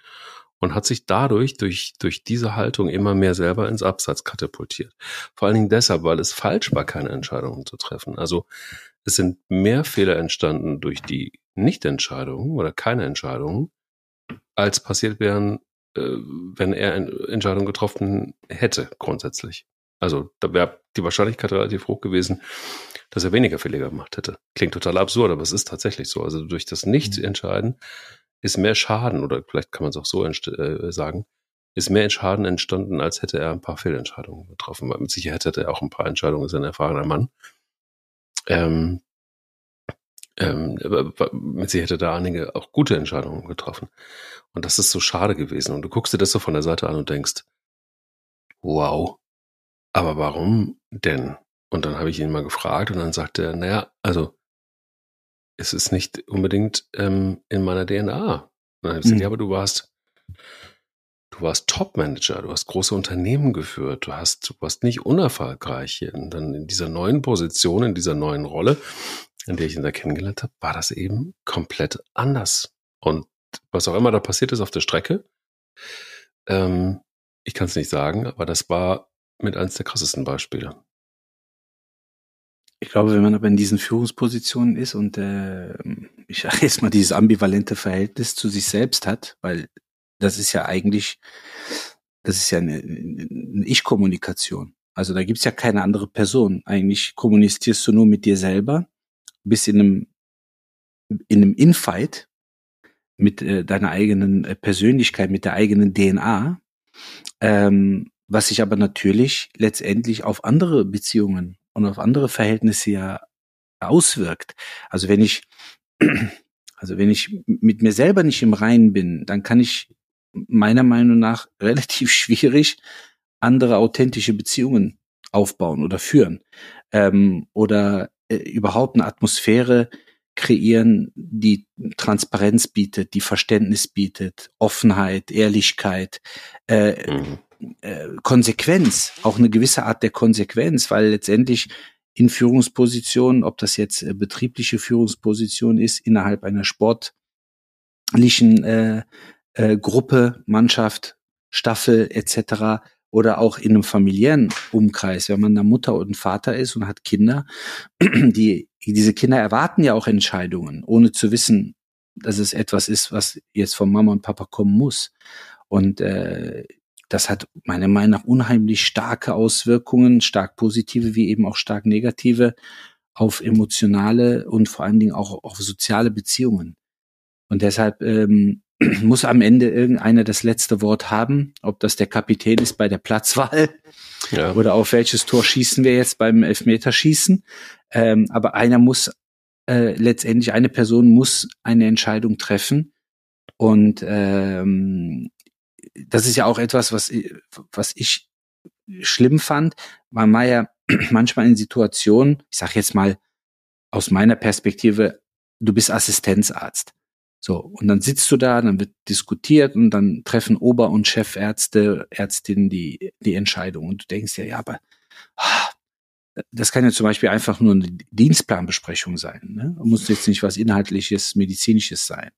und hat sich dadurch durch, durch diese Haltung immer mehr selber ins Absatz katapultiert. Vor allen Dingen deshalb, weil es falsch war, keine Entscheidungen zu treffen. Also es sind mehr Fehler entstanden durch die Nichtentscheidungen oder keine Entscheidungen, als passiert wären, wenn er eine Entscheidung getroffen hätte, grundsätzlich. Also da wäre die Wahrscheinlichkeit relativ hoch gewesen, dass er weniger Fehler gemacht hätte. Klingt total absurd, aber es ist tatsächlich so. Also durch das Nicht-Entscheiden ist mehr Schaden, oder vielleicht kann man es auch so äh, sagen, ist mehr Schaden entstanden, als hätte er ein paar Fehlentscheidungen getroffen. Weil mit Sicherheit hätte er auch ein paar Entscheidungen, ist ein erfahrener Mann, ähm, ähm, mit sie hätte da einige auch gute Entscheidungen getroffen. Und das ist so schade gewesen. Und du guckst dir das so von der Seite an und denkst, wow, aber warum denn? Und dann habe ich ihn mal gefragt und dann sagte er, naja, also es ist nicht unbedingt ähm, in meiner DNA. Und dann habe ich gesagt, mhm. ja, aber du warst, du warst Top-Manager, du hast große Unternehmen geführt, du hast, du warst nicht unerfolgreich. Und dann in dieser neuen Position, in dieser neuen Rolle, in der ich ihn da kennengelernt habe, war das eben komplett anders. Und was auch immer da passiert ist auf der Strecke, ähm, ich kann es nicht sagen, aber das war mit eins der krassesten Beispiele. Ich glaube, wenn man aber in diesen Führungspositionen ist und äh, ich sage jetzt mal dieses ambivalente Verhältnis zu sich selbst hat, weil das ist ja eigentlich, das ist ja eine, eine Ich-Kommunikation. Also da gibt's ja keine andere Person. Eigentlich kommunizierst du nur mit dir selber, bist in einem, in einem Infight mit äh, deiner eigenen äh, Persönlichkeit, mit der eigenen DNA, ähm, was sich aber natürlich letztendlich auf andere Beziehungen und auf andere Verhältnisse ja auswirkt. Also wenn ich, also wenn ich mit mir selber nicht im Reinen bin, dann kann ich meiner Meinung nach relativ schwierig andere authentische Beziehungen aufbauen oder führen ähm, oder äh, überhaupt eine Atmosphäre kreieren, die Transparenz bietet, die Verständnis bietet, Offenheit, Ehrlichkeit, äh, mhm. äh, Konsequenz, auch eine gewisse Art der Konsequenz, weil letztendlich in Führungspositionen, ob das jetzt äh, betriebliche Führungsposition ist, innerhalb einer sportlichen äh, äh, Gruppe, Mannschaft, Staffel etc., oder auch in einem familiären Umkreis, wenn man da Mutter und Vater ist und hat Kinder, die diese Kinder erwarten ja auch Entscheidungen, ohne zu wissen, dass es etwas ist, was jetzt von Mama und Papa kommen muss. Und äh, das hat meiner Meinung nach unheimlich starke Auswirkungen, stark positive wie eben auch stark negative, auf emotionale und vor allen Dingen auch auf soziale Beziehungen. Und deshalb ähm, muss am Ende irgendeiner das letzte Wort haben, ob das der Kapitän ist bei der Platzwahl ja. oder auf welches Tor schießen wir jetzt beim Elfmeterschießen. Ähm, aber einer muss äh, letztendlich, eine Person muss eine Entscheidung treffen. Und ähm, das ist ja auch etwas, was, was ich schlimm fand. Man war ja manchmal in Situationen, ich sage jetzt mal aus meiner Perspektive, du bist Assistenzarzt. So, und dann sitzt du da, dann wird diskutiert und dann treffen Ober- und Chefärzte, Ärztinnen die, die Entscheidung. Und du denkst ja, ja, aber ah, das kann ja zum Beispiel einfach nur eine Dienstplanbesprechung sein. Ne? Muss jetzt nicht was Inhaltliches, Medizinisches sein.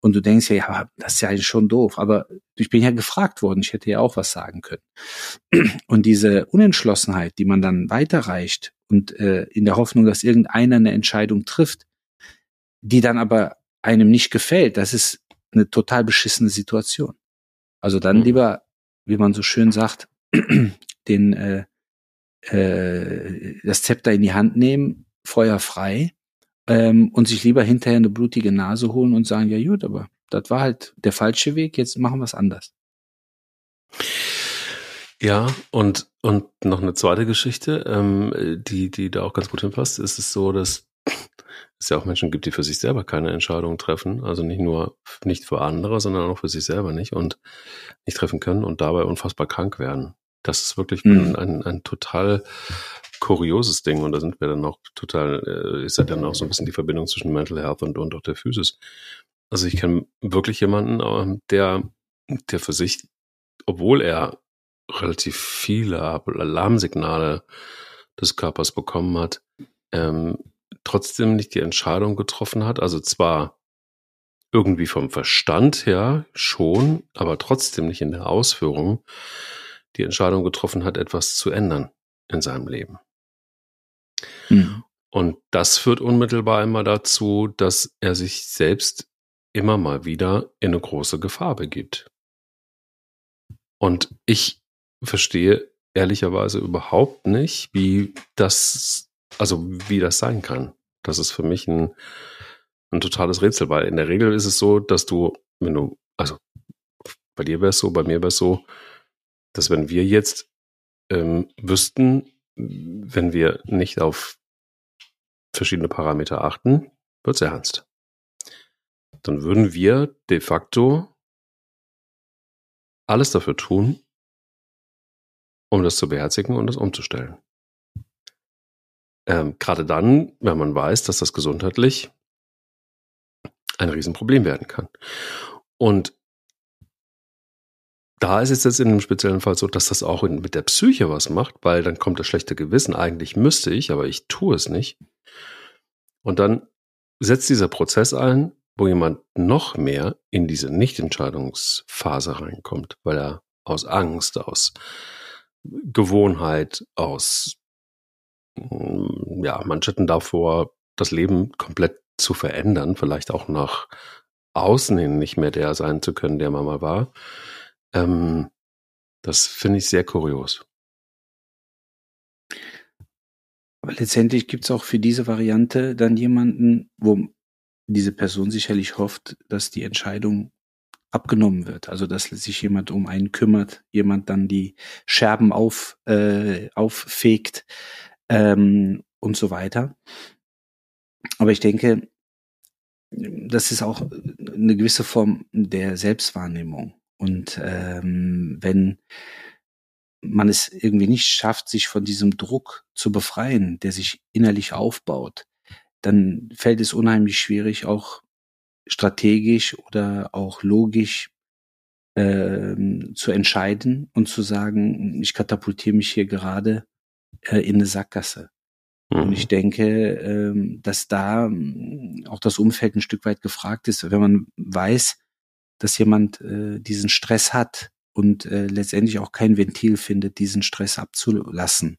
Und du denkst ja, ja, das ist ja eigentlich schon doof. Aber ich bin ja gefragt worden, ich hätte ja auch was sagen können. Und diese Unentschlossenheit, die man dann weiterreicht und äh, in der Hoffnung, dass irgendeiner eine Entscheidung trifft, die dann aber einem nicht gefällt, das ist eine total beschissene Situation. Also dann mhm. lieber, wie man so schön sagt, den äh, äh, das Zepter in die Hand nehmen, Feuer frei ähm, und sich lieber hinterher eine blutige Nase holen und sagen, ja gut, aber das war halt der falsche Weg, jetzt machen wir es anders. Ja, und, und noch eine zweite Geschichte, ähm, die, die da auch ganz gut hinpasst, ist es so, dass es ja auch Menschen gibt, die für sich selber keine Entscheidung treffen, also nicht nur nicht für andere, sondern auch für sich selber nicht und nicht treffen können und dabei unfassbar krank werden. Das ist wirklich mhm. ein, ein, ein total kurioses Ding und da sind wir dann auch total, äh, ist ja dann auch so ein bisschen die Verbindung zwischen Mental Health und, und auch der Physis. Also ich kenne wirklich jemanden, ähm, der, der für sich, obwohl er relativ viele Alarmsignale des Körpers bekommen hat, ähm, trotzdem nicht die Entscheidung getroffen hat. Also zwar irgendwie vom Verstand her schon, aber trotzdem nicht in der Ausführung die Entscheidung getroffen hat, etwas zu ändern in seinem Leben. Mhm. Und das führt unmittelbar immer dazu, dass er sich selbst immer mal wieder in eine große Gefahr begibt. Und ich verstehe ehrlicherweise überhaupt nicht, wie das also wie das sein kann. Das ist für mich ein, ein totales Rätsel, weil in der Regel ist es so, dass du, wenn du, also bei dir wäre es so, bei mir wäre es so, dass wenn wir jetzt ähm, wüssten, wenn wir nicht auf verschiedene Parameter achten, wird's ernst. Dann würden wir de facto alles dafür tun, um das zu beherzigen und das umzustellen. Ähm, Gerade dann, wenn man weiß, dass das gesundheitlich ein Riesenproblem werden kann. Und da ist es jetzt in einem speziellen Fall so, dass das auch in, mit der Psyche was macht, weil dann kommt das schlechte Gewissen. Eigentlich müsste ich, aber ich tue es nicht. Und dann setzt dieser Prozess ein, wo jemand noch mehr in diese Nichtentscheidungsphase reinkommt, weil er aus Angst, aus Gewohnheit, aus ja, Manschetten davor, das Leben komplett zu verändern, vielleicht auch nach außen hin nicht mehr der sein zu können, der man mal war. Ähm, das finde ich sehr kurios. Aber letztendlich gibt es auch für diese Variante dann jemanden, wo diese Person sicherlich hofft, dass die Entscheidung abgenommen wird. Also dass sich jemand um einen kümmert, jemand dann die Scherben auf, äh, auffegt ähm, und so weiter. Aber ich denke, das ist auch eine gewisse Form der Selbstwahrnehmung. Und ähm, wenn man es irgendwie nicht schafft, sich von diesem Druck zu befreien, der sich innerlich aufbaut, dann fällt es unheimlich schwierig, auch strategisch oder auch logisch ähm, zu entscheiden und zu sagen, ich katapultiere mich hier gerade äh, in eine Sackgasse. Mhm. Und ich denke, ähm, dass da ähm, auch das Umfeld ein Stück weit gefragt ist, wenn man weiß, dass jemand äh, diesen Stress hat und äh, letztendlich auch kein Ventil findet, diesen Stress abzulassen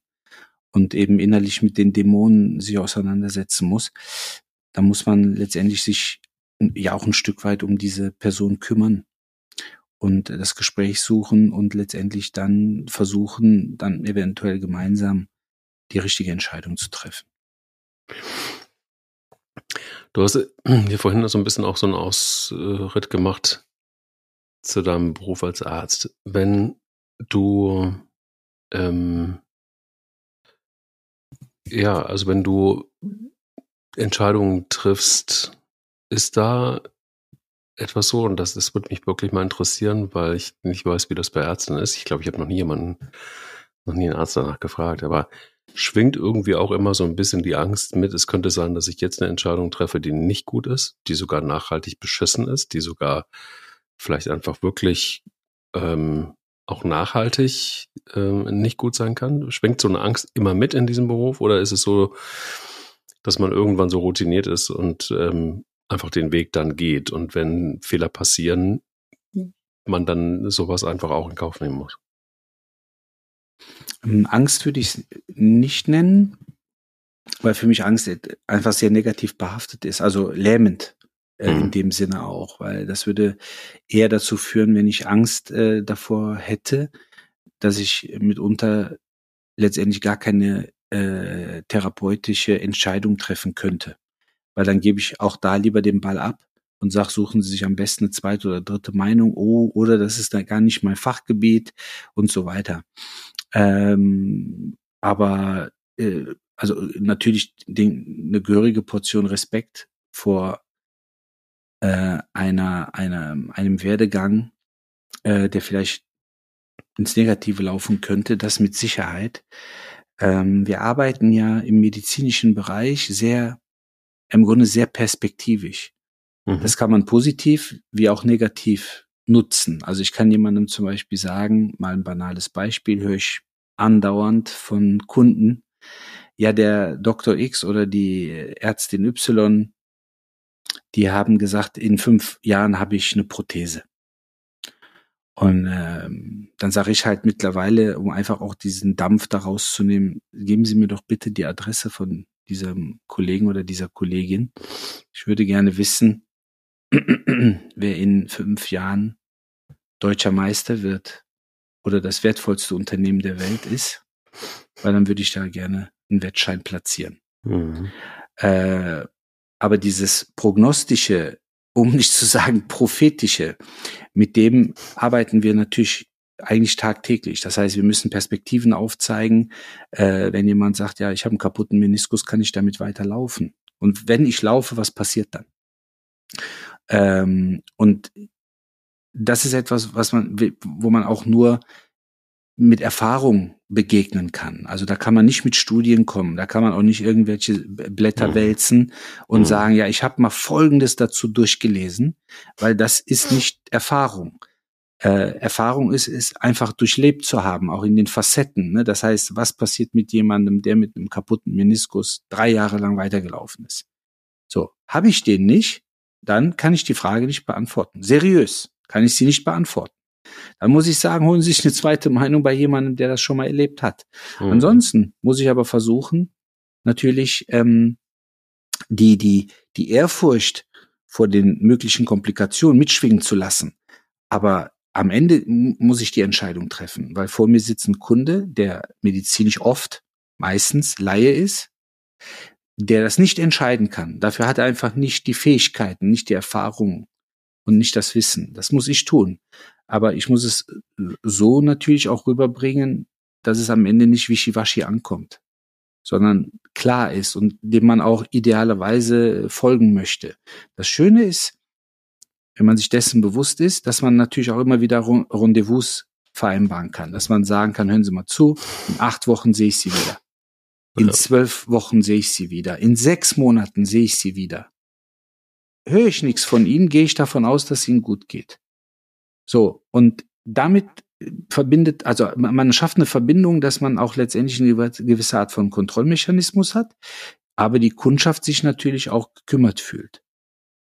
und eben innerlich mit den Dämonen sich auseinandersetzen muss, da muss man letztendlich sich ja auch ein Stück weit um diese Person kümmern und das Gespräch suchen und letztendlich dann versuchen, dann eventuell gemeinsam die richtige Entscheidung zu treffen. Du hast hier vorhin so ein bisschen auch so einen Ausritt gemacht zu deinem Beruf als Arzt. Wenn du ähm, ja, also wenn du Entscheidungen triffst, ist da etwas so, und das, das würde mich wirklich mal interessieren, weil ich nicht weiß, wie das bei Ärzten ist. Ich glaube, ich habe noch nie jemanden, noch nie einen Arzt danach gefragt, aber schwingt irgendwie auch immer so ein bisschen die Angst mit, es könnte sein, dass ich jetzt eine Entscheidung treffe, die nicht gut ist, die sogar nachhaltig beschissen ist, die sogar vielleicht einfach wirklich ähm, auch nachhaltig ähm, nicht gut sein kann? Schwingt so eine Angst immer mit in diesem Beruf oder ist es so, dass man irgendwann so routiniert ist und ähm, einfach den Weg dann geht und wenn Fehler passieren, man dann sowas einfach auch in Kauf nehmen muss. Ähm, Angst würde ich es nicht nennen, weil für mich Angst einfach sehr negativ behaftet ist, also lähmend äh, mhm. in dem Sinne auch, weil das würde eher dazu führen, wenn ich Angst äh, davor hätte, dass ich mitunter letztendlich gar keine äh, therapeutische Entscheidung treffen könnte weil dann gebe ich auch da lieber den Ball ab und sag, suchen Sie sich am besten eine zweite oder dritte Meinung, oh, oder das ist dann gar nicht mein Fachgebiet und so weiter. Ähm, aber äh, also natürlich den, eine gehörige Portion Respekt vor äh, einer, einer, einem Werdegang, äh, der vielleicht ins Negative laufen könnte, das mit Sicherheit. Ähm, wir arbeiten ja im medizinischen Bereich sehr im Grunde sehr perspektivisch. Mhm. Das kann man positiv wie auch negativ nutzen. Also ich kann jemandem zum Beispiel sagen, mal ein banales Beispiel, höre ich andauernd von Kunden, ja, der Dr. X oder die Ärztin Y, die haben gesagt, in fünf Jahren habe ich eine Prothese. Und ähm, dann sage ich halt mittlerweile, um einfach auch diesen Dampf daraus zu nehmen, geben Sie mir doch bitte die Adresse von diesem Kollegen oder dieser Kollegin. Ich würde gerne wissen, wer in fünf Jahren deutscher Meister wird oder das wertvollste Unternehmen der Welt ist, weil dann würde ich da gerne einen Wettschein platzieren. Mhm. Äh, aber dieses prognostische, um nicht zu sagen prophetische, mit dem arbeiten wir natürlich eigentlich tagtäglich. Das heißt, wir müssen Perspektiven aufzeigen. Äh, wenn jemand sagt, ja, ich habe einen kaputten Meniskus, kann ich damit weiterlaufen? Und wenn ich laufe, was passiert dann? Ähm, und das ist etwas, was man, wo man auch nur mit Erfahrung begegnen kann. Also da kann man nicht mit Studien kommen, da kann man auch nicht irgendwelche Blätter mhm. wälzen und mhm. sagen, ja, ich habe mal Folgendes dazu durchgelesen, weil das ist nicht Erfahrung. Äh, Erfahrung ist, ist einfach durchlebt zu haben, auch in den Facetten. Ne? Das heißt, was passiert mit jemandem, der mit einem kaputten Meniskus drei Jahre lang weitergelaufen ist? So, habe ich den nicht, dann kann ich die Frage nicht beantworten. Seriös kann ich sie nicht beantworten. Dann muss ich sagen, holen Sie sich eine zweite Meinung bei jemandem, der das schon mal erlebt hat. Mhm. Ansonsten muss ich aber versuchen, natürlich ähm, die, die, die Ehrfurcht vor den möglichen Komplikationen mitschwingen zu lassen. Aber am Ende muss ich die Entscheidung treffen, weil vor mir sitzt ein Kunde, der medizinisch oft, meistens Laie ist, der das nicht entscheiden kann. Dafür hat er einfach nicht die Fähigkeiten, nicht die Erfahrung und nicht das Wissen. Das muss ich tun. Aber ich muss es so natürlich auch rüberbringen, dass es am Ende nicht wischiwaschi ankommt, sondern klar ist und dem man auch idealerweise folgen möchte. Das Schöne ist, wenn man sich dessen bewusst ist, dass man natürlich auch immer wieder Rendezvous vereinbaren kann, dass man sagen kann, hören Sie mal zu, in acht Wochen sehe ich Sie wieder. In ja. zwölf Wochen sehe ich Sie wieder. In sechs Monaten sehe ich Sie wieder. Höre ich nichts von Ihnen, gehe ich davon aus, dass es Ihnen gut geht. So, und damit verbindet, also man schafft eine Verbindung, dass man auch letztendlich eine gewisse Art von Kontrollmechanismus hat, aber die Kundschaft sich natürlich auch gekümmert fühlt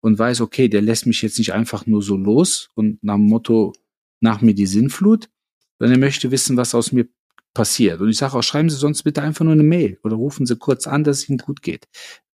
und weiß, okay, der lässt mich jetzt nicht einfach nur so los und nach dem Motto, nach mir die Sinnflut, sondern er möchte wissen, was aus mir passiert. Und ich sage auch, schreiben Sie sonst bitte einfach nur eine Mail oder rufen Sie kurz an, dass es Ihnen gut geht.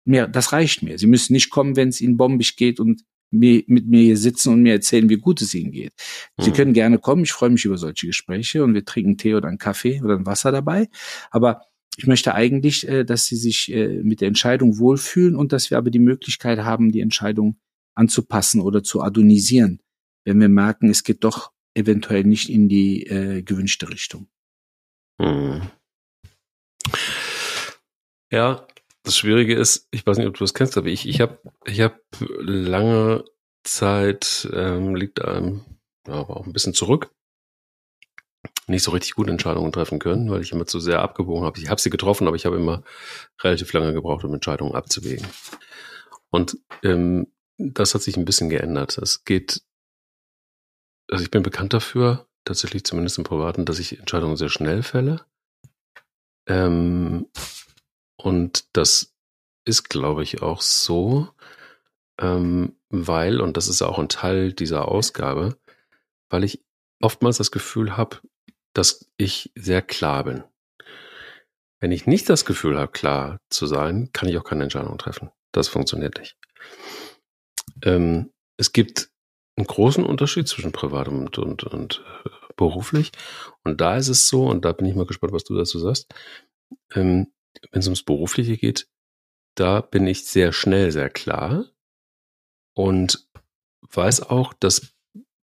Mehr, das reicht mir. Sie müssen nicht kommen, wenn es Ihnen bombig geht und mir, mit mir hier sitzen und mir erzählen, wie gut es Ihnen geht. Mhm. Sie können gerne kommen. Ich freue mich über solche Gespräche und wir trinken Tee oder einen Kaffee oder ein Wasser dabei. Aber ich möchte eigentlich, äh, dass sie sich äh, mit der Entscheidung wohlfühlen und dass wir aber die Möglichkeit haben, die Entscheidung anzupassen oder zu adonisieren, wenn wir merken, es geht doch eventuell nicht in die äh, gewünschte Richtung. Hm. Ja, das Schwierige ist, ich weiß nicht, ob du das kennst, aber ich, ich habe ich hab lange Zeit, ähm, liegt einem, aber auch ein bisschen zurück, nicht so richtig gute Entscheidungen treffen können, weil ich immer zu sehr abgewogen habe. Ich habe sie getroffen, aber ich habe immer relativ lange gebraucht, um Entscheidungen abzuwägen. Und ähm, das hat sich ein bisschen geändert. Es geht, also ich bin bekannt dafür, tatsächlich zumindest im Privaten, dass ich Entscheidungen sehr schnell fälle. Ähm, und das ist, glaube ich, auch so, ähm, weil, und das ist auch ein Teil dieser Ausgabe, weil ich oftmals das Gefühl habe, dass ich sehr klar bin. Wenn ich nicht das Gefühl habe, klar zu sein, kann ich auch keine Entscheidung treffen. Das funktioniert nicht. Ähm, es gibt einen großen Unterschied zwischen privat und, und, und äh, beruflich. Und da ist es so, und da bin ich mal gespannt, was du dazu sagst, ähm, wenn es ums Berufliche geht, da bin ich sehr schnell, sehr klar und weiß auch, dass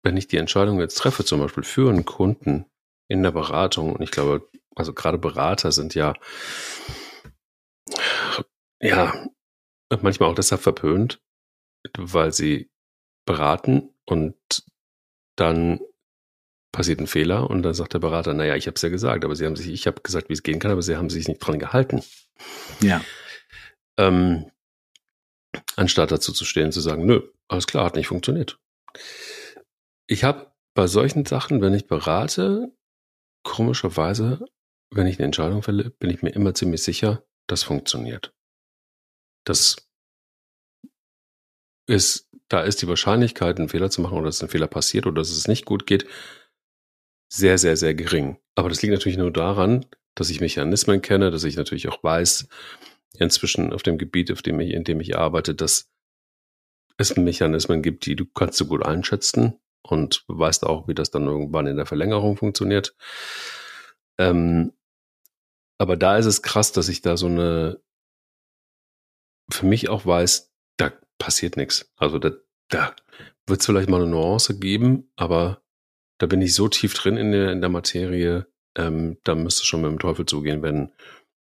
wenn ich die Entscheidung jetzt treffe, zum Beispiel für einen Kunden, in der Beratung. Und ich glaube, also gerade Berater sind ja, ja, manchmal auch deshalb verpönt, weil sie beraten und dann passiert ein Fehler und dann sagt der Berater, naja, ich habe es ja gesagt, aber sie haben sich, ich habe gesagt, wie es gehen kann, aber sie haben sich nicht dran gehalten. Ja. Ähm, anstatt dazu zu stehen, zu sagen, nö, alles klar, hat nicht funktioniert. Ich habe bei solchen Sachen, wenn ich berate, Komischerweise, wenn ich eine Entscheidung fälle, bin ich mir immer ziemlich sicher, das funktioniert. Das ist, da ist die Wahrscheinlichkeit, einen Fehler zu machen oder dass ein Fehler passiert oder dass es nicht gut geht, sehr, sehr, sehr gering. Aber das liegt natürlich nur daran, dass ich Mechanismen kenne, dass ich natürlich auch weiß, inzwischen auf dem Gebiet, auf dem ich, in dem ich arbeite, dass es Mechanismen gibt, die du kannst du gut einschätzen und weißt auch, wie das dann irgendwann in der Verlängerung funktioniert. Ähm, aber da ist es krass, dass ich da so eine, für mich auch weiß, da passiert nichts. Also da, da wird es vielleicht mal eine Nuance geben, aber da bin ich so tief drin in der, in der Materie, ähm, da müsste schon mit dem Teufel zugehen, wenn,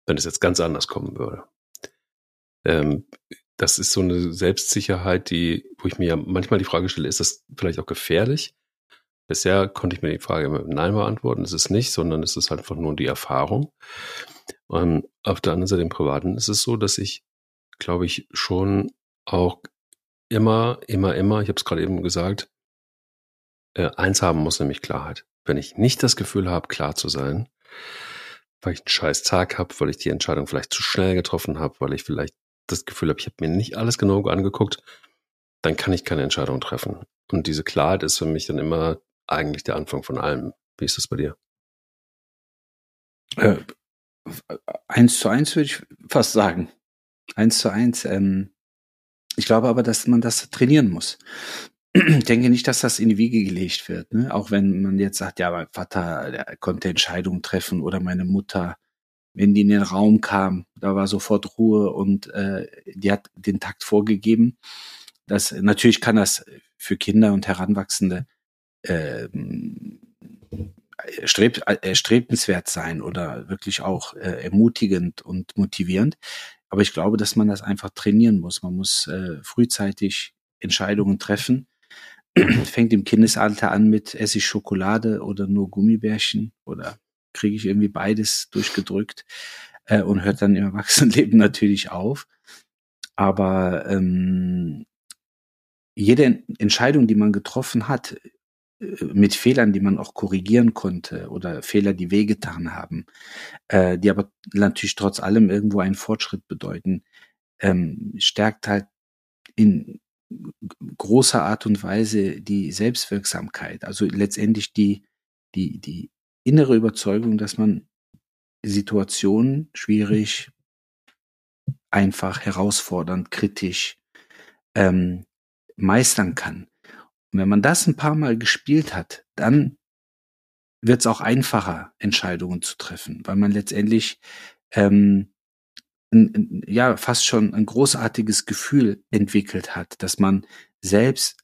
wenn es jetzt ganz anders kommen würde. Ähm, das ist so eine Selbstsicherheit, die, wo ich mir ja manchmal die Frage stelle, ist das vielleicht auch gefährlich? Bisher konnte ich mir die Frage immer mit Nein beantworten. Es ist nicht, sondern es ist einfach nur die Erfahrung. Und auf der anderen Seite im Privaten ist es so, dass ich, glaube ich, schon auch immer, immer, immer, ich habe es gerade eben gesagt, äh, eins haben muss, nämlich Klarheit. Wenn ich nicht das Gefühl habe, klar zu sein, weil ich einen scheiß Tag habe, weil ich die Entscheidung vielleicht zu schnell getroffen habe, weil ich vielleicht das Gefühl habe, ich habe mir nicht alles genau angeguckt, dann kann ich keine Entscheidung treffen. Und diese Klarheit ist für mich dann immer eigentlich der Anfang von allem. Wie ist das bei dir? Äh, eins zu eins würde ich fast sagen. Eins zu eins. Ähm, ich glaube aber, dass man das trainieren muss. Ich denke nicht, dass das in die Wiege gelegt wird. Ne? Auch wenn man jetzt sagt, ja, mein Vater der konnte Entscheidungen treffen oder meine Mutter, wenn die in den Raum kam, da war sofort Ruhe und äh, die hat den Takt vorgegeben. Das natürlich kann das für Kinder und Heranwachsende äh, streb, erstrebenswert sein oder wirklich auch äh, ermutigend und motivierend. Aber ich glaube, dass man das einfach trainieren muss. Man muss äh, frühzeitig Entscheidungen treffen. Fängt im Kindesalter an mit esse ich Schokolade oder nur Gummibärchen oder kriege ich irgendwie beides durchgedrückt äh, und hört dann im Erwachsenenleben natürlich auf. Aber ähm, jede Entscheidung, die man getroffen hat, mit Fehlern, die man auch korrigieren konnte oder Fehler, die wehgetan haben, äh, die aber natürlich trotz allem irgendwo einen Fortschritt bedeuten, ähm, stärkt halt in großer Art und Weise die Selbstwirksamkeit, also letztendlich die, die, die innere Überzeugung, dass man Situationen schwierig, einfach, herausfordernd, kritisch ähm, meistern kann. Und wenn man das ein paar Mal gespielt hat, dann wird es auch einfacher, Entscheidungen zu treffen, weil man letztendlich ähm, ein, ja fast schon ein großartiges Gefühl entwickelt hat, dass man selbst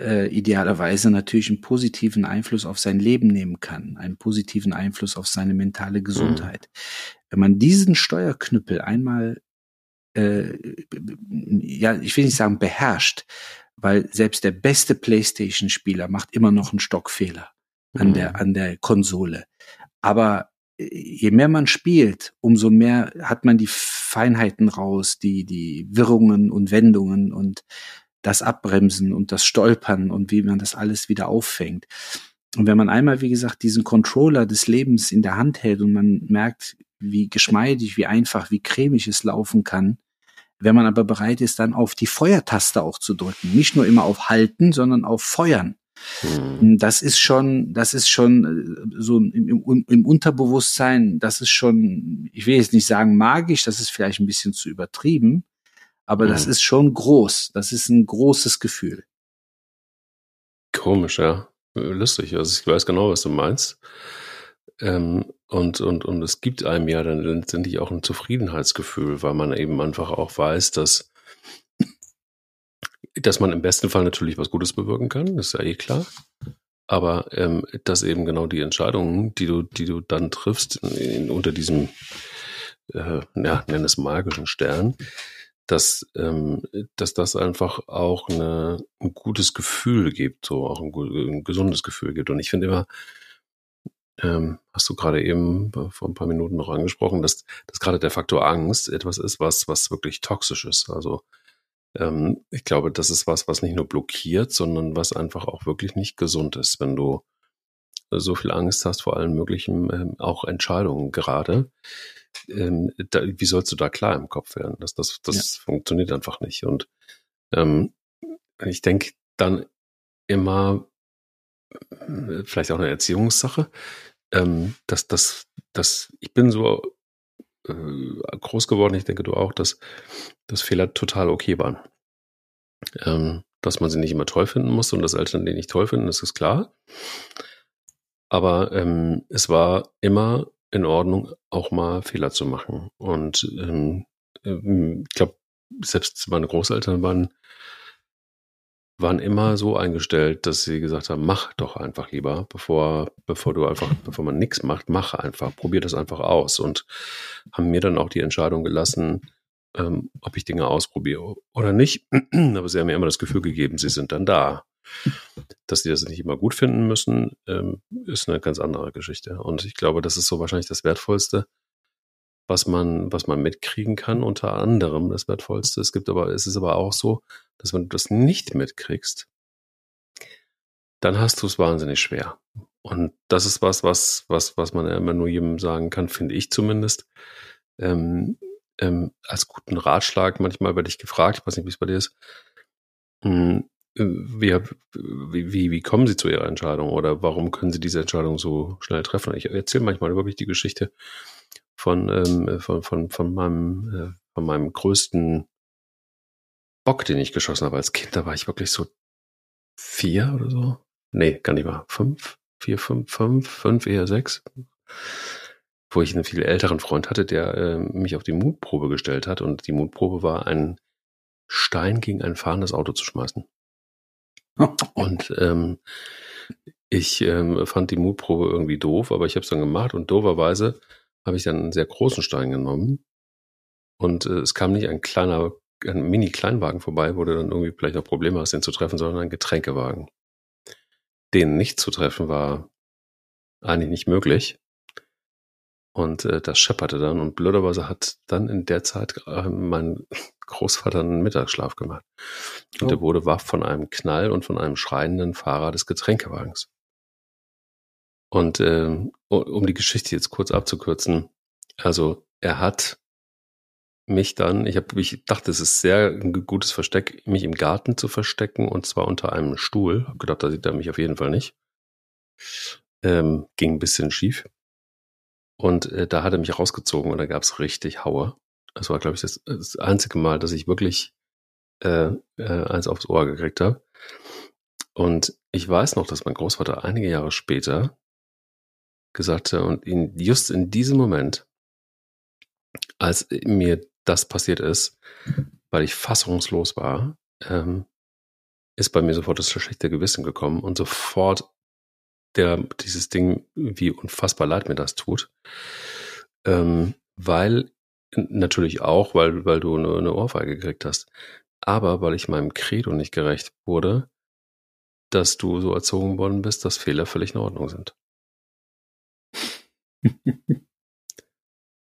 äh, idealerweise natürlich einen positiven Einfluss auf sein Leben nehmen kann, einen positiven Einfluss auf seine mentale Gesundheit. Mhm. Wenn man diesen Steuerknüppel einmal, äh, ja, ich will nicht sagen beherrscht, weil selbst der beste PlayStation-Spieler macht immer noch einen Stockfehler an der, mhm. an der Konsole. Aber äh, je mehr man spielt, umso mehr hat man die Feinheiten raus, die, die Wirrungen und Wendungen und das Abbremsen und das Stolpern und wie man das alles wieder auffängt. Und wenn man einmal, wie gesagt, diesen Controller des Lebens in der Hand hält und man merkt, wie geschmeidig, wie einfach, wie cremig es laufen kann, wenn man aber bereit ist, dann auf die Feuertaste auch zu drücken. Nicht nur immer auf Halten, sondern auf Feuern. Mhm. Das ist schon, das ist schon äh, so im, im, im, Unterbewusstsein, das ist schon, ich will jetzt nicht sagen magisch, das ist vielleicht ein bisschen zu übertrieben, aber mhm. das ist schon groß. Das ist ein großes Gefühl. Komisch, ja. Lustig. Also ich weiß genau, was du meinst. Ähm, und, und, und es gibt einem ja dann letztendlich auch ein Zufriedenheitsgefühl, weil man eben einfach auch weiß, dass, dass man im besten Fall natürlich was Gutes bewirken kann, ist ja eh klar. Aber ähm, dass eben genau die Entscheidungen, die du, die du dann triffst, in, in, unter diesem, äh, ja, nenn es magischen Stern, dass, ähm, dass das einfach auch eine, ein gutes Gefühl gibt, so auch ein, ein gesundes Gefühl gibt. Und ich finde immer, ähm, hast du gerade eben vor ein paar Minuten noch angesprochen, dass, dass gerade der Faktor Angst etwas ist, was, was wirklich toxisch ist. Also ähm, ich glaube, das ist was, was nicht nur blockiert, sondern was einfach auch wirklich nicht gesund ist, wenn du so viel Angst hast vor allen möglichen, ähm, auch Entscheidungen gerade. Ähm, da, wie sollst du da klar im Kopf werden? Das, das, das ja. funktioniert einfach nicht. Und ähm, ich denke dann immer, äh, vielleicht auch eine Erziehungssache, ähm, dass, dass, dass ich bin so äh, groß geworden, ich denke du auch, dass, dass Fehler total okay waren. Ähm, dass man sie nicht immer toll finden muss und dass Eltern die nicht toll finden, das ist klar. Aber ähm, es war immer in Ordnung, auch mal Fehler zu machen. Und ähm, ähm ich glaube, selbst meine Großeltern waren waren immer so eingestellt, dass sie gesagt haben, mach doch einfach lieber, bevor, bevor du einfach, bevor man nichts macht, mach einfach, probier das einfach aus und haben mir dann auch die Entscheidung gelassen, ähm, ob ich Dinge ausprobiere oder nicht. Aber sie haben mir immer das Gefühl gegeben, sie sind dann da. Dass sie das nicht immer gut finden müssen, ähm, ist eine ganz andere Geschichte. Und ich glaube, das ist so wahrscheinlich das Wertvollste, was man, was man mitkriegen kann, unter anderem das Wertvollste. Es gibt aber, es ist aber auch so, dass wenn du das nicht mitkriegst, dann hast du es wahnsinnig schwer. Und das ist was, was, was, was man ja immer nur jedem sagen kann, finde ich zumindest. Ähm, ähm, als guten Ratschlag, manchmal werde ich gefragt, ich weiß nicht, wie es bei dir ist, hm, wie, wie, wie kommen Sie zu Ihrer Entscheidung oder warum können Sie diese Entscheidung so schnell treffen? Ich erzähle manchmal wirklich die Geschichte von, ähm, von, von, von, meinem, äh, von meinem größten Bock, den ich geschossen habe als Kind. Da war ich wirklich so vier oder so. Nee, gar nicht mal. Fünf, vier, fünf, fünf, fünf, eher sechs. Wo ich einen viel älteren Freund hatte, der äh, mich auf die Mutprobe gestellt hat. Und die Mutprobe war, einen Stein gegen ein fahrendes Auto zu schmeißen. Und ähm, ich ähm, fand die Mutprobe irgendwie doof, aber ich habe es dann gemacht und dooferweise habe ich dann einen sehr großen Stein genommen und äh, es kam nicht ein kleiner, ein Mini-Kleinwagen vorbei, wo du dann irgendwie vielleicht auch Probleme hast, den zu treffen, sondern ein Getränkewagen. Den nicht zu treffen war eigentlich nicht möglich. Und äh, das schepperte dann und blöderweise hat dann in der Zeit äh, mein Großvater einen Mittagsschlaf gemacht. Und oh. der wurde wach von einem Knall und von einem schreienden Fahrer des Getränkewagens. Und äh, um die Geschichte jetzt kurz abzukürzen, also er hat mich dann, ich habe, ich dachte, es ist sehr ein gutes Versteck, mich im Garten zu verstecken und zwar unter einem Stuhl. Hab gedacht, da sieht er mich auf jeden Fall nicht. Ähm, ging ein bisschen schief. Und äh, da hat er mich rausgezogen und da gab's richtig Haue. Das war, glaube ich, das, das, einzige Mal, dass ich wirklich äh, äh, eins aufs Ohr gekriegt habe. Und ich weiß noch, dass mein Großvater einige Jahre später gesagt hat, und in, just in diesem Moment, als mir das passiert ist, weil ich fassungslos war, ähm, ist bei mir sofort das schlechte Gewissen gekommen und sofort der, dieses Ding, wie unfassbar leid mir das tut. Ähm, weil, natürlich auch, weil, weil du eine, eine Ohrfeige gekriegt hast, aber weil ich meinem Credo nicht gerecht wurde, dass du so erzogen worden bist, dass Fehler völlig in Ordnung sind.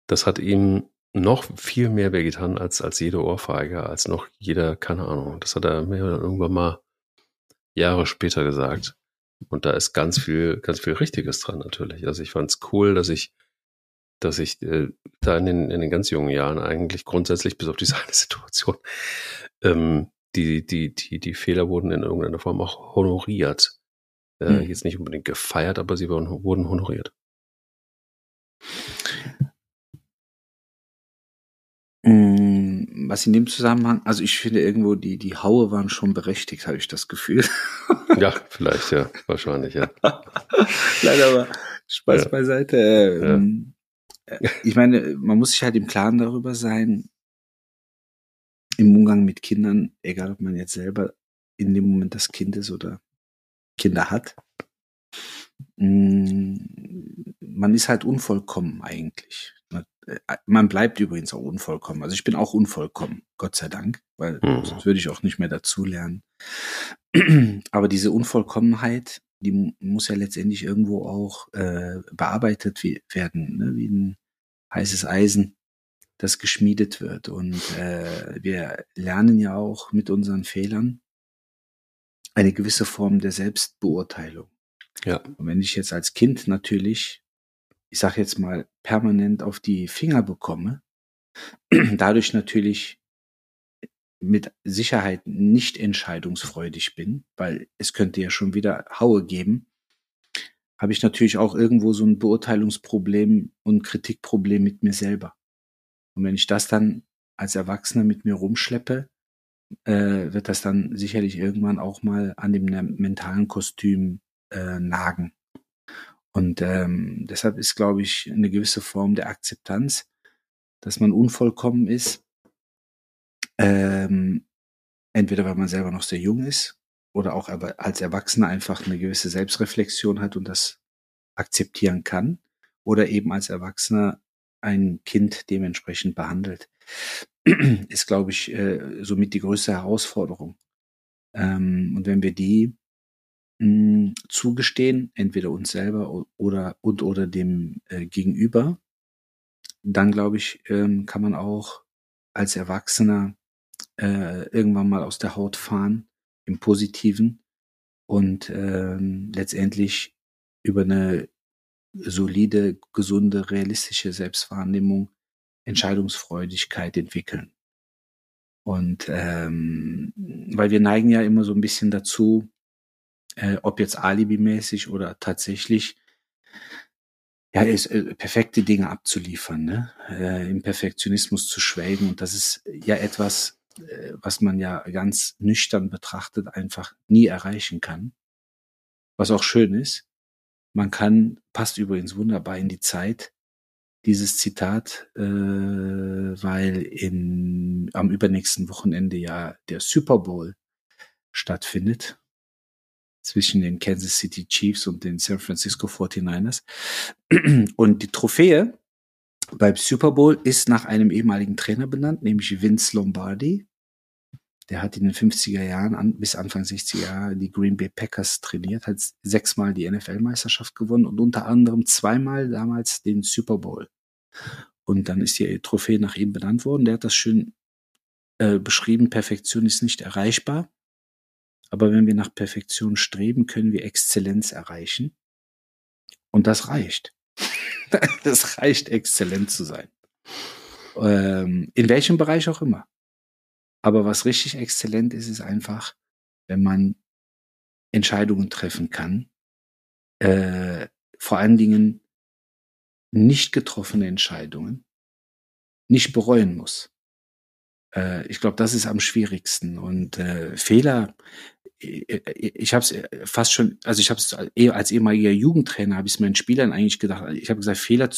das hat ihm noch viel mehr wehgetan als, als jede Ohrfeige, als noch jeder, keine Ahnung. Das hat er mir irgendwann mal Jahre später gesagt. Und da ist ganz viel, ganz viel Richtiges dran natürlich. Also ich fand es cool, dass ich, dass ich äh, da in den, in den ganz jungen Jahren eigentlich grundsätzlich bis auf diese eine Situation, ähm, die, die, die, die Fehler wurden in irgendeiner Form auch honoriert. Äh, hm. Jetzt nicht unbedingt gefeiert, aber sie wurden, wurden honoriert. Mm, was in dem Zusammenhang, also ich finde irgendwo, die, die Haue waren schon berechtigt, habe ich das Gefühl. Ja, vielleicht, ja, wahrscheinlich, ja. Nein, aber Spaß ja. beiseite. Ähm, ja. Äh, ich meine, man muss sich halt im Klaren darüber sein, im Umgang mit Kindern, egal ob man jetzt selber in dem Moment das Kind ist oder Kinder hat, man ist halt unvollkommen eigentlich. Äh, man bleibt übrigens auch unvollkommen. Also ich bin auch unvollkommen, Gott sei Dank, weil mhm. sonst würde ich auch nicht mehr dazulernen. Aber diese Unvollkommenheit, die muss ja letztendlich irgendwo auch äh, bearbeitet werden, ne? wie ein heißes Eisen, das geschmiedet wird. Und äh, wir lernen ja auch mit unseren Fehlern eine gewisse Form der Selbstbeurteilung. Ja. Und wenn ich jetzt als Kind natürlich ich sage jetzt mal, permanent auf die Finger bekomme, dadurch natürlich mit Sicherheit nicht entscheidungsfreudig bin, weil es könnte ja schon wieder Haue geben, habe ich natürlich auch irgendwo so ein Beurteilungsproblem und Kritikproblem mit mir selber. Und wenn ich das dann als Erwachsener mit mir rumschleppe, äh, wird das dann sicherlich irgendwann auch mal an dem mentalen Kostüm äh, nagen. Und ähm, deshalb ist, glaube ich, eine gewisse Form der Akzeptanz, dass man unvollkommen ist. Ähm, entweder weil man selber noch sehr jung ist oder auch als Erwachsener einfach eine gewisse Selbstreflexion hat und das akzeptieren kann oder eben als Erwachsener ein Kind dementsprechend behandelt, ist, glaube ich, äh, somit die größte Herausforderung. Ähm, und wenn wir die mh, zugestehen, entweder uns selber oder und oder dem äh, Gegenüber, dann glaube ich, ähm, kann man auch als Erwachsener äh, irgendwann mal aus der Haut fahren im Positiven und ähm, letztendlich über eine solide, gesunde, realistische Selbstwahrnehmung Entscheidungsfreudigkeit entwickeln. Und ähm, weil wir neigen ja immer so ein bisschen dazu, äh, ob jetzt alibimäßig oder tatsächlich, ja, ist, äh, perfekte Dinge abzuliefern, ne? äh, im Perfektionismus zu schwelgen. Und das ist ja etwas, äh, was man ja ganz nüchtern betrachtet einfach nie erreichen kann. Was auch schön ist. Man kann, passt übrigens wunderbar in die Zeit, dieses Zitat, äh, weil in, am übernächsten Wochenende ja der Super Bowl stattfindet zwischen den Kansas City Chiefs und den San Francisco 49ers. Und die Trophäe beim Super Bowl ist nach einem ehemaligen Trainer benannt, nämlich Vince Lombardi. Der hat in den 50er Jahren an, bis Anfang 60er Jahre die Green Bay Packers trainiert, hat sechsmal die NFL-Meisterschaft gewonnen und unter anderem zweimal damals den Super Bowl. Und dann ist die Trophäe nach ihm benannt worden. Der hat das schön äh, beschrieben, Perfektion ist nicht erreichbar. Aber wenn wir nach Perfektion streben, können wir Exzellenz erreichen. Und das reicht. das reicht, exzellent zu sein. Ähm, in welchem Bereich auch immer. Aber was richtig exzellent ist, ist einfach, wenn man Entscheidungen treffen kann. Äh, vor allen Dingen nicht getroffene Entscheidungen nicht bereuen muss. Äh, ich glaube, das ist am schwierigsten. Und äh, Fehler, ich, äh, habe es fast schon, also ich habe es als ehemaliger Jugendtrainer, habe ich es meinen Spielern eigentlich gedacht. Ich habe gesagt, Fehler,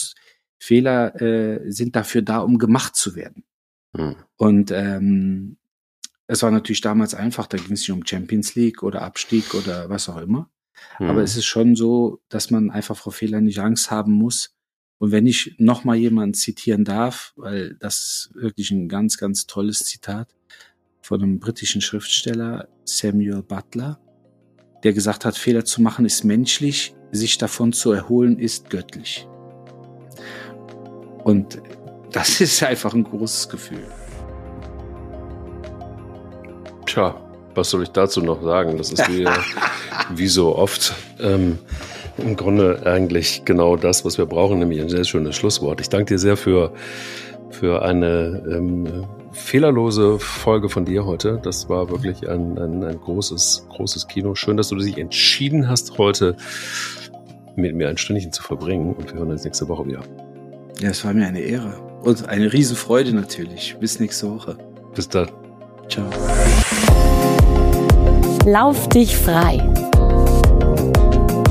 Fehler äh, sind dafür da, um gemacht zu werden. Mhm. Und ähm, es war natürlich damals einfach, da ging es nicht um Champions League oder Abstieg oder was auch immer. Mhm. Aber es ist schon so, dass man einfach vor Fehlern nicht Angst haben muss. Und wenn ich nochmal jemanden zitieren darf, weil das ist wirklich ein ganz, ganz tolles Zitat von einem britischen Schriftsteller, Samuel Butler, der gesagt hat, Fehler zu machen ist menschlich, sich davon zu erholen ist göttlich. Und das ist einfach ein großes Gefühl. Tja, was soll ich dazu noch sagen? Das ist wie, wie so oft ähm, im Grunde eigentlich genau das, was wir brauchen, nämlich ein sehr schönes Schlusswort. Ich danke dir sehr für, für eine ähm, fehlerlose Folge von dir heute. Das war wirklich ein, ein, ein großes, großes Kino. Schön, dass du dich entschieden hast, heute mit mir ein Stündchen zu verbringen. Und wir hören uns nächste Woche wieder. Ja, es war mir eine Ehre. Und eine Riesenfreude natürlich. Bis nächste Woche. Bis dann. Ciao. Lauf dich frei.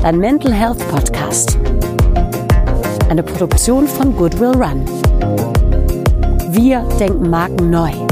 Dein Mental Health Podcast. Eine Produktion von Goodwill Run. Wir denken Marken neu.